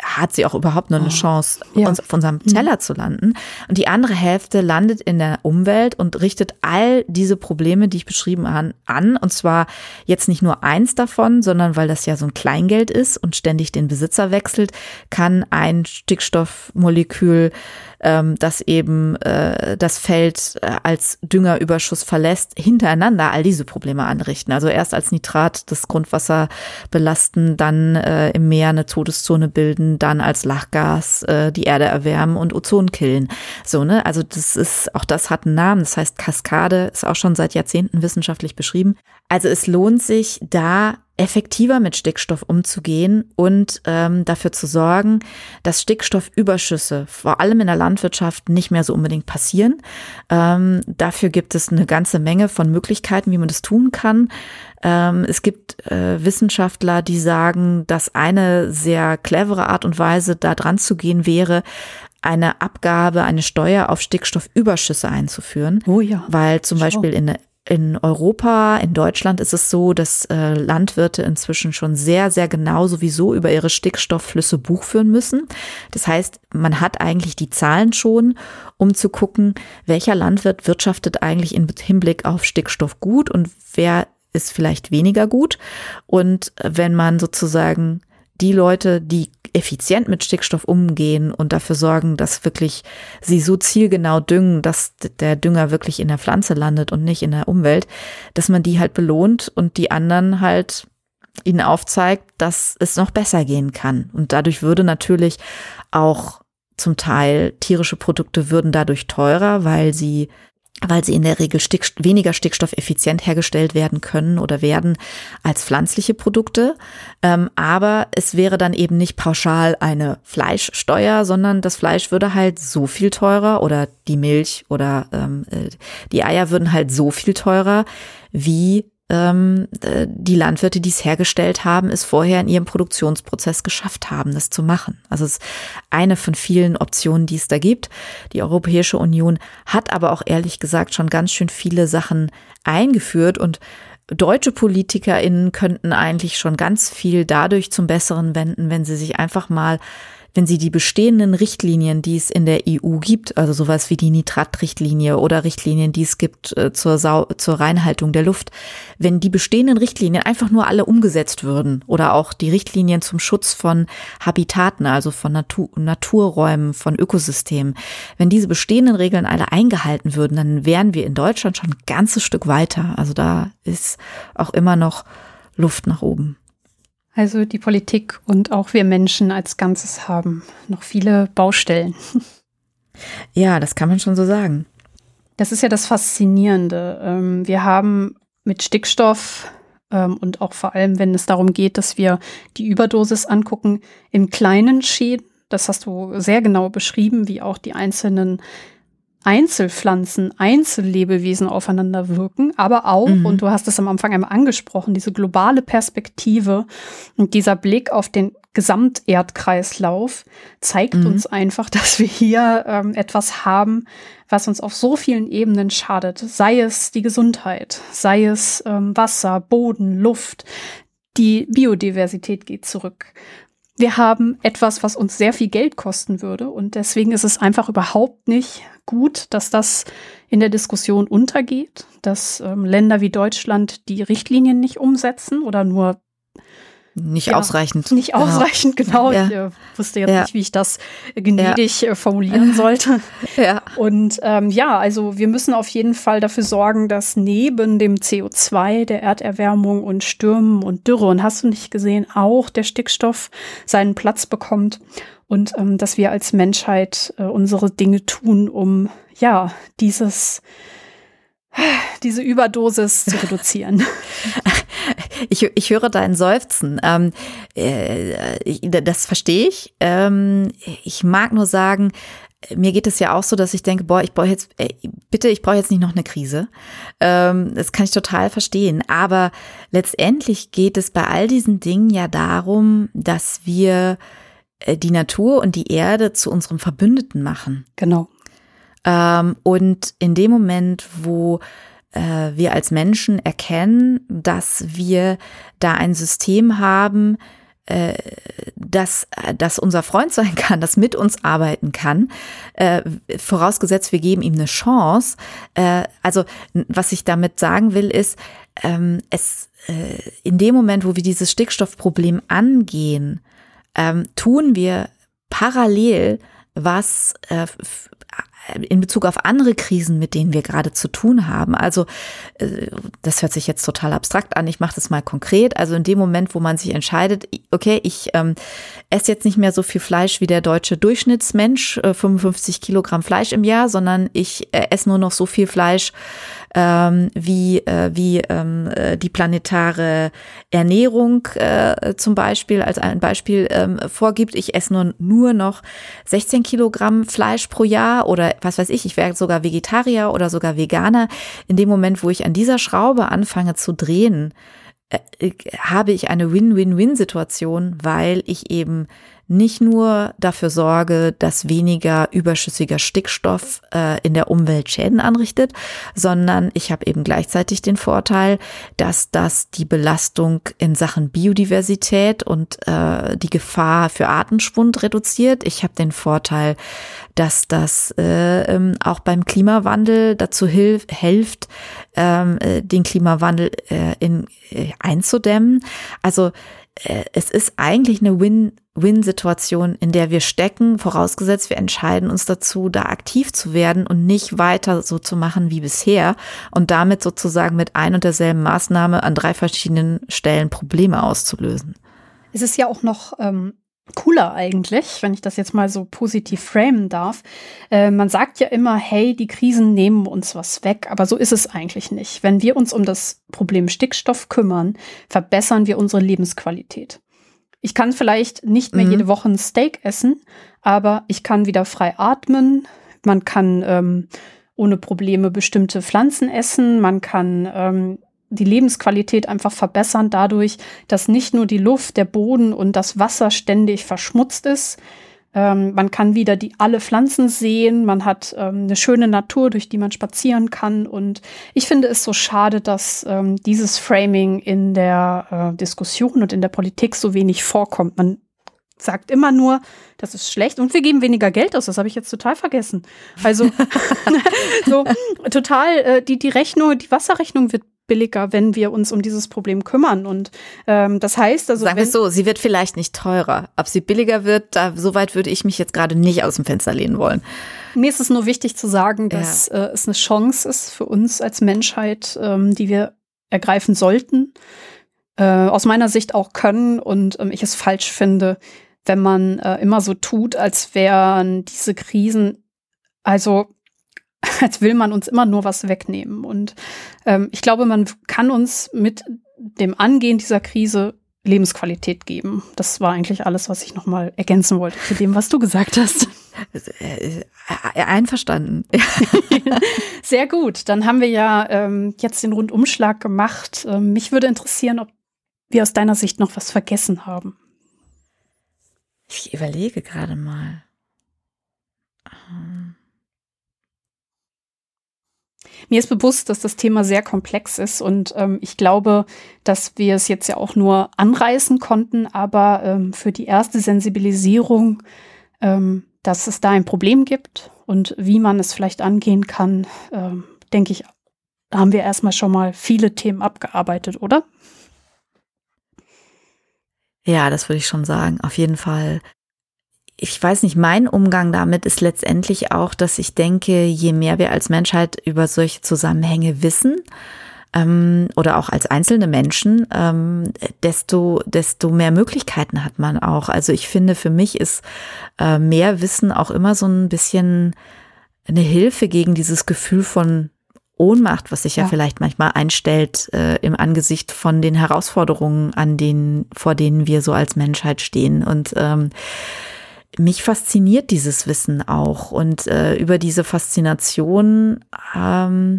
hat sie auch überhaupt nur eine oh. Chance, ja. uns auf unserem mhm. Teller mhm. zu landen. Und die andere Hälfte landet in der Umwelt und richtet all diese Probleme, die ich beschrieben habe, an. Und zwar jetzt nicht nur eins davon, sondern weil das ja so ein Kleingeld ist und ständig den Besitzer wechselt, kann ein Stickstoffmolekül ähm, das eben äh, das Feld äh, als Düngerüberschuss verlässt, hintereinander all diese Probleme anrichten. Also erst als Nitrat das Grundwasser belasten, dann äh, im Meer eine Todeszone bilden, dann als Lachgas äh, die Erde erwärmen und Ozon killen. So, ne? Also das ist, auch das hat einen Namen, das heißt Kaskade, ist auch schon seit Jahrzehnten wissenschaftlich beschrieben. Also es lohnt sich, da effektiver mit Stickstoff umzugehen und ähm, dafür zu sorgen, dass Stickstoffüberschüsse vor allem in der Landwirtschaft nicht mehr so unbedingt passieren. Ähm, dafür gibt es eine ganze Menge von Möglichkeiten, wie man das tun kann. Ähm, es gibt äh, Wissenschaftler, die sagen, dass eine sehr clevere Art und Weise, da dran zu gehen wäre, eine Abgabe, eine Steuer auf Stickstoffüberschüsse einzuführen. Oh ja. Weil zum Schau. Beispiel in, in Europa, in Deutschland ist es so, dass äh, Landwirte inzwischen schon sehr, sehr genau sowieso über ihre Stickstoffflüsse Buch führen müssen. Das heißt, man hat eigentlich die Zahlen schon, um zu gucken, welcher Landwirt wirtschaftet eigentlich im Hinblick auf Stickstoff gut und wer ist vielleicht weniger gut. Und wenn man sozusagen die Leute, die effizient mit Stickstoff umgehen und dafür sorgen, dass wirklich sie so zielgenau düngen, dass der Dünger wirklich in der Pflanze landet und nicht in der Umwelt, dass man die halt belohnt und die anderen halt ihnen aufzeigt, dass es noch besser gehen kann. Und dadurch würde natürlich auch zum Teil tierische Produkte würden dadurch teurer, weil sie weil sie in der Regel Stick, weniger stickstoffeffizient hergestellt werden können oder werden als pflanzliche Produkte. Ähm, aber es wäre dann eben nicht pauschal eine Fleischsteuer, sondern das Fleisch würde halt so viel teurer oder die Milch oder ähm, äh, die Eier würden halt so viel teurer, wie die Landwirte, die es hergestellt haben, es vorher in ihrem Produktionsprozess geschafft haben, das zu machen. Also es ist eine von vielen Optionen, die es da gibt. Die Europäische Union hat aber auch ehrlich gesagt schon ganz schön viele Sachen eingeführt und deutsche PolitikerInnen könnten eigentlich schon ganz viel dadurch zum Besseren wenden, wenn sie sich einfach mal wenn sie die bestehenden Richtlinien, die es in der EU gibt, also sowas wie die Nitratrichtlinie oder Richtlinien, die es gibt äh, zur, Sau zur Reinhaltung der Luft, wenn die bestehenden Richtlinien einfach nur alle umgesetzt würden oder auch die Richtlinien zum Schutz von Habitaten, also von Natur Naturräumen, von Ökosystemen, wenn diese bestehenden Regeln alle eingehalten würden, dann wären wir in Deutschland schon ein ganzes Stück weiter. Also da ist auch immer noch Luft nach oben. Also die Politik und auch wir Menschen als Ganzes haben noch viele Baustellen. Ja, das kann man schon so sagen. Das ist ja das Faszinierende. Ähm, wir haben mit Stickstoff ähm, und auch vor allem, wenn es darum geht, dass wir die Überdosis angucken, in kleinen Schäden. Das hast du sehr genau beschrieben, wie auch die einzelnen Einzelpflanzen, Einzellebewesen aufeinander wirken, aber auch, mhm. und du hast es am Anfang einmal angesprochen, diese globale Perspektive und dieser Blick auf den Gesamterdkreislauf zeigt mhm. uns einfach, dass wir hier ähm, etwas haben, was uns auf so vielen Ebenen schadet. Sei es die Gesundheit, sei es ähm, Wasser, Boden, Luft. Die Biodiversität geht zurück wir haben etwas, was uns sehr viel Geld kosten würde. Und deswegen ist es einfach überhaupt nicht gut, dass das in der Diskussion untergeht, dass ähm, Länder wie Deutschland die Richtlinien nicht umsetzen oder nur nicht ja, ausreichend. Nicht genau. ausreichend, genau. Ja. Ich äh, wusste jetzt ja. nicht, wie ich das gnädig äh, formulieren sollte. Ja. Und ähm, ja, also wir müssen auf jeden Fall dafür sorgen, dass neben dem CO2, der Erderwärmung und Stürmen und Dürre, und hast du nicht gesehen, auch der Stickstoff seinen Platz bekommt. Und ähm, dass wir als Menschheit äh, unsere Dinge tun, um ja dieses diese Überdosis zu reduzieren. Ich, ich höre dein Seufzen. Ähm, äh, das verstehe ich. Ähm, ich mag nur sagen, mir geht es ja auch so, dass ich denke, boah, ich brauche jetzt, ey, bitte, ich brauche jetzt nicht noch eine Krise. Ähm, das kann ich total verstehen. Aber letztendlich geht es bei all diesen Dingen ja darum, dass wir äh, die Natur und die Erde zu unserem Verbündeten machen. Genau. Ähm, und in dem Moment, wo äh, wir als Menschen erkennen, dass wir da ein System haben, äh, dass das unser Freund sein kann, das mit uns arbeiten kann, äh, vorausgesetzt wir geben ihm eine Chance. Äh, also was ich damit sagen will, ist, ähm, es äh, in dem Moment, wo wir dieses Stickstoffproblem angehen, ähm, tun wir parallel was äh, in Bezug auf andere Krisen, mit denen wir gerade zu tun haben. Also äh, das hört sich jetzt total abstrakt an. Ich mache das mal konkret. Also in dem Moment, wo man sich entscheidet, okay, ich ähm, esse jetzt nicht mehr so viel Fleisch wie der deutsche Durchschnittsmensch, äh, 55 Kilogramm Fleisch im Jahr, sondern ich äh, esse nur noch so viel Fleisch, ähm, wie, äh, wie ähm, äh, die planetare Ernährung äh, zum Beispiel als ein Beispiel ähm, vorgibt. Ich esse nur, nur noch 16 Kilogramm Fleisch pro Jahr oder was weiß ich, ich wäre sogar Vegetarier oder sogar Veganer. In dem Moment, wo ich an dieser Schraube anfange zu drehen, äh, habe ich eine Win-Win-Win-Situation, weil ich eben nicht nur dafür sorge, dass weniger überschüssiger Stickstoff äh, in der Umwelt Schäden anrichtet, sondern ich habe eben gleichzeitig den Vorteil, dass das die Belastung in Sachen Biodiversität und äh, die Gefahr für Artenschwund reduziert. Ich habe den Vorteil, dass das äh, ähm, auch beim Klimawandel dazu hilf, hilft, ähm, äh, den Klimawandel äh, in, äh, einzudämmen. Also es ist eigentlich eine Win-Win-Situation, in der wir stecken, vorausgesetzt wir entscheiden uns dazu, da aktiv zu werden und nicht weiter so zu machen wie bisher und damit sozusagen mit ein und derselben Maßnahme an drei verschiedenen Stellen Probleme auszulösen. Es ist ja auch noch ähm, cooler eigentlich, wenn ich das jetzt mal so positiv framen darf. Äh, man sagt ja immer, hey, die Krisen nehmen uns was weg, aber so ist es eigentlich nicht. Wenn wir uns um das Problem Stickstoff kümmern, verbessern wir unsere Lebensqualität. Ich kann vielleicht nicht mehr mhm. jede Woche ein Steak essen, aber ich kann wieder frei atmen. Man kann ähm, ohne Probleme bestimmte Pflanzen essen. Man kann ähm, die Lebensqualität einfach verbessern dadurch, dass nicht nur die Luft, der Boden und das Wasser ständig verschmutzt ist. Ähm, man kann wieder die alle Pflanzen sehen, man hat ähm, eine schöne Natur, durch die man spazieren kann. Und ich finde es so schade, dass ähm, dieses Framing in der äh, Diskussion und in der Politik so wenig vorkommt. Man sagt immer nur, das ist schlecht und wir geben weniger Geld aus. Das habe ich jetzt total vergessen. Also so total äh, die die Rechnung, die Wasserrechnung wird billiger, wenn wir uns um dieses Problem kümmern. Und ähm, das heißt also. Sagen wir es so, sie wird vielleicht nicht teurer. Ob sie billiger wird, da so weit würde ich mich jetzt gerade nicht aus dem Fenster lehnen wollen. Mir ist es nur wichtig zu sagen, dass ja. äh, es eine Chance ist für uns als Menschheit, ähm, die wir ergreifen sollten. Äh, aus meiner Sicht auch können und ähm, ich es falsch finde, wenn man äh, immer so tut, als wären diese Krisen also als will man uns immer nur was wegnehmen. Und ähm, ich glaube, man kann uns mit dem Angehen dieser Krise Lebensqualität geben. Das war eigentlich alles, was ich nochmal ergänzen wollte zu dem, was du gesagt hast. Äh, äh, einverstanden. Sehr gut. Dann haben wir ja ähm, jetzt den Rundumschlag gemacht. Ähm, mich würde interessieren, ob wir aus deiner Sicht noch was vergessen haben. Ich überlege gerade mal. Mir ist bewusst, dass das Thema sehr komplex ist und ähm, ich glaube, dass wir es jetzt ja auch nur anreißen konnten, aber ähm, für die erste Sensibilisierung, ähm, dass es da ein Problem gibt und wie man es vielleicht angehen kann, ähm, denke ich, haben wir erstmal schon mal viele Themen abgearbeitet, oder? Ja, das würde ich schon sagen. Auf jeden Fall ich weiß nicht, mein Umgang damit ist letztendlich auch, dass ich denke, je mehr wir als Menschheit über solche Zusammenhänge wissen, ähm, oder auch als einzelne Menschen, ähm, desto, desto mehr Möglichkeiten hat man auch. Also ich finde, für mich ist äh, mehr Wissen auch immer so ein bisschen eine Hilfe gegen dieses Gefühl von Ohnmacht, was sich ja, ja vielleicht manchmal einstellt äh, im Angesicht von den Herausforderungen, an denen, vor denen wir so als Menschheit stehen. Und ähm, mich fasziniert dieses Wissen auch und äh, über diese Faszination ähm,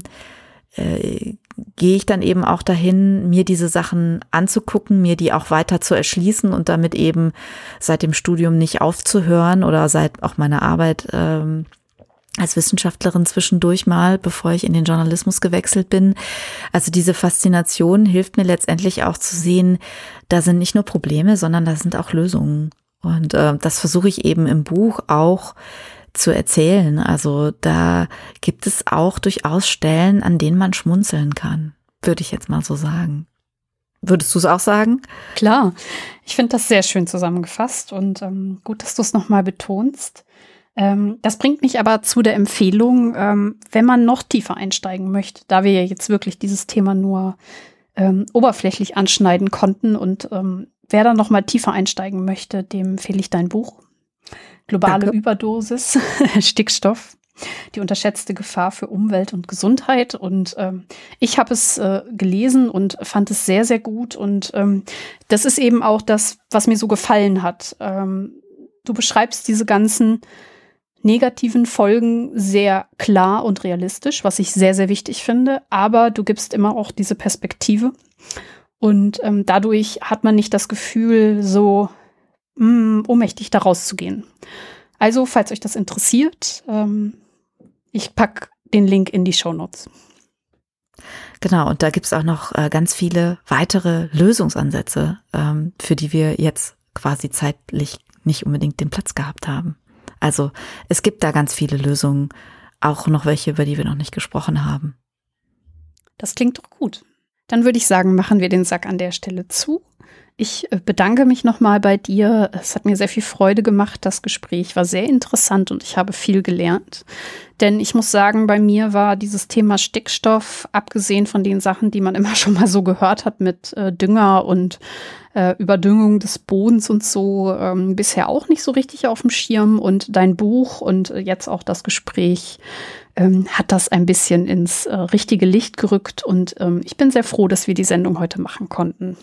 äh, gehe ich dann eben auch dahin, mir diese Sachen anzugucken, mir die auch weiter zu erschließen und damit eben seit dem Studium nicht aufzuhören oder seit auch meiner Arbeit ähm, als Wissenschaftlerin zwischendurch mal, bevor ich in den Journalismus gewechselt bin. Also diese Faszination hilft mir letztendlich auch zu sehen, da sind nicht nur Probleme, sondern da sind auch Lösungen. Und äh, das versuche ich eben im Buch auch zu erzählen. Also da gibt es auch durchaus Stellen, an denen man schmunzeln kann, würde ich jetzt mal so sagen. Würdest du es auch sagen? Klar, ich finde das sehr schön zusammengefasst und ähm, gut, dass du es nochmal betonst. Ähm, das bringt mich aber zu der Empfehlung, ähm, wenn man noch tiefer einsteigen möchte, da wir ja jetzt wirklich dieses Thema nur ähm, oberflächlich anschneiden konnten und ähm, Wer da noch mal tiefer einsteigen möchte, dem empfehle ich dein Buch. Globale Danke. Überdosis, Stickstoff, die unterschätzte Gefahr für Umwelt und Gesundheit. Und ähm, ich habe es äh, gelesen und fand es sehr, sehr gut. Und ähm, das ist eben auch das, was mir so gefallen hat. Ähm, du beschreibst diese ganzen negativen Folgen sehr klar und realistisch, was ich sehr, sehr wichtig finde. Aber du gibst immer auch diese Perspektive. Und ähm, dadurch hat man nicht das Gefühl, so mh, mm, ohnmächtig da rauszugehen. Also, falls euch das interessiert, ähm, ich packe den Link in die Show Notes. Genau, und da gibt's auch noch äh, ganz viele weitere Lösungsansätze, ähm, für die wir jetzt quasi zeitlich nicht unbedingt den Platz gehabt haben. Also es gibt da ganz viele Lösungen, auch noch welche, über die wir noch nicht gesprochen haben. Das klingt doch gut. Dann würde ich sagen, machen wir den Sack an der Stelle zu. Ich äh, bedanke mich nochmal bei dir. Es hat mir sehr viel Freude gemacht. Das Gespräch war sehr interessant und ich habe viel gelernt. Denn ich muss sagen, bei mir war dieses Thema Stickstoff, abgesehen von den Sachen, die man immer schon mal so gehört hat mit äh, Dünger und äh, Überdüngung des Bodens und so, ähm, bisher auch nicht so richtig auf dem Schirm. Und dein Buch und äh, jetzt auch das Gespräch ähm, hat das ein bisschen ins äh, richtige Licht gerückt und ähm, ich bin sehr froh, dass wir die Sendung heute machen konnten.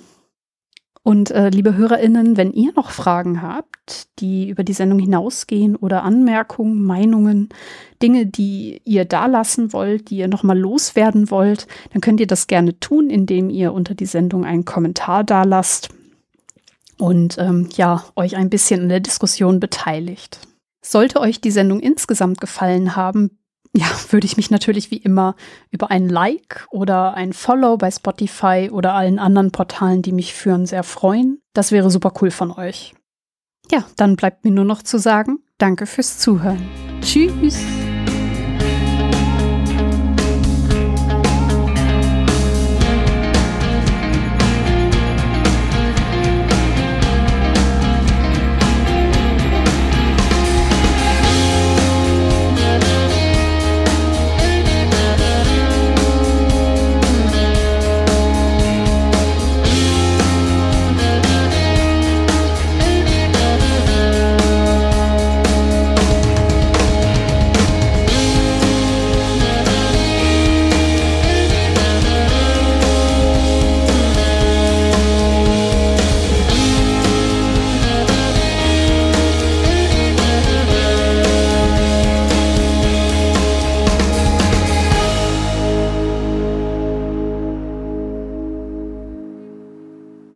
Und äh, liebe Hörerinnen, wenn ihr noch Fragen habt, die über die Sendung hinausgehen oder Anmerkungen, Meinungen, Dinge, die ihr da lassen wollt, die ihr nochmal loswerden wollt, dann könnt ihr das gerne tun, indem ihr unter die Sendung einen Kommentar da lasst und ähm, ja, euch ein bisschen in der Diskussion beteiligt. Sollte euch die Sendung insgesamt gefallen haben, ja, würde ich mich natürlich wie immer über ein Like oder ein Follow bei Spotify oder allen anderen Portalen, die mich führen, sehr freuen. Das wäre super cool von euch. Ja, dann bleibt mir nur noch zu sagen, danke fürs Zuhören. Tschüss.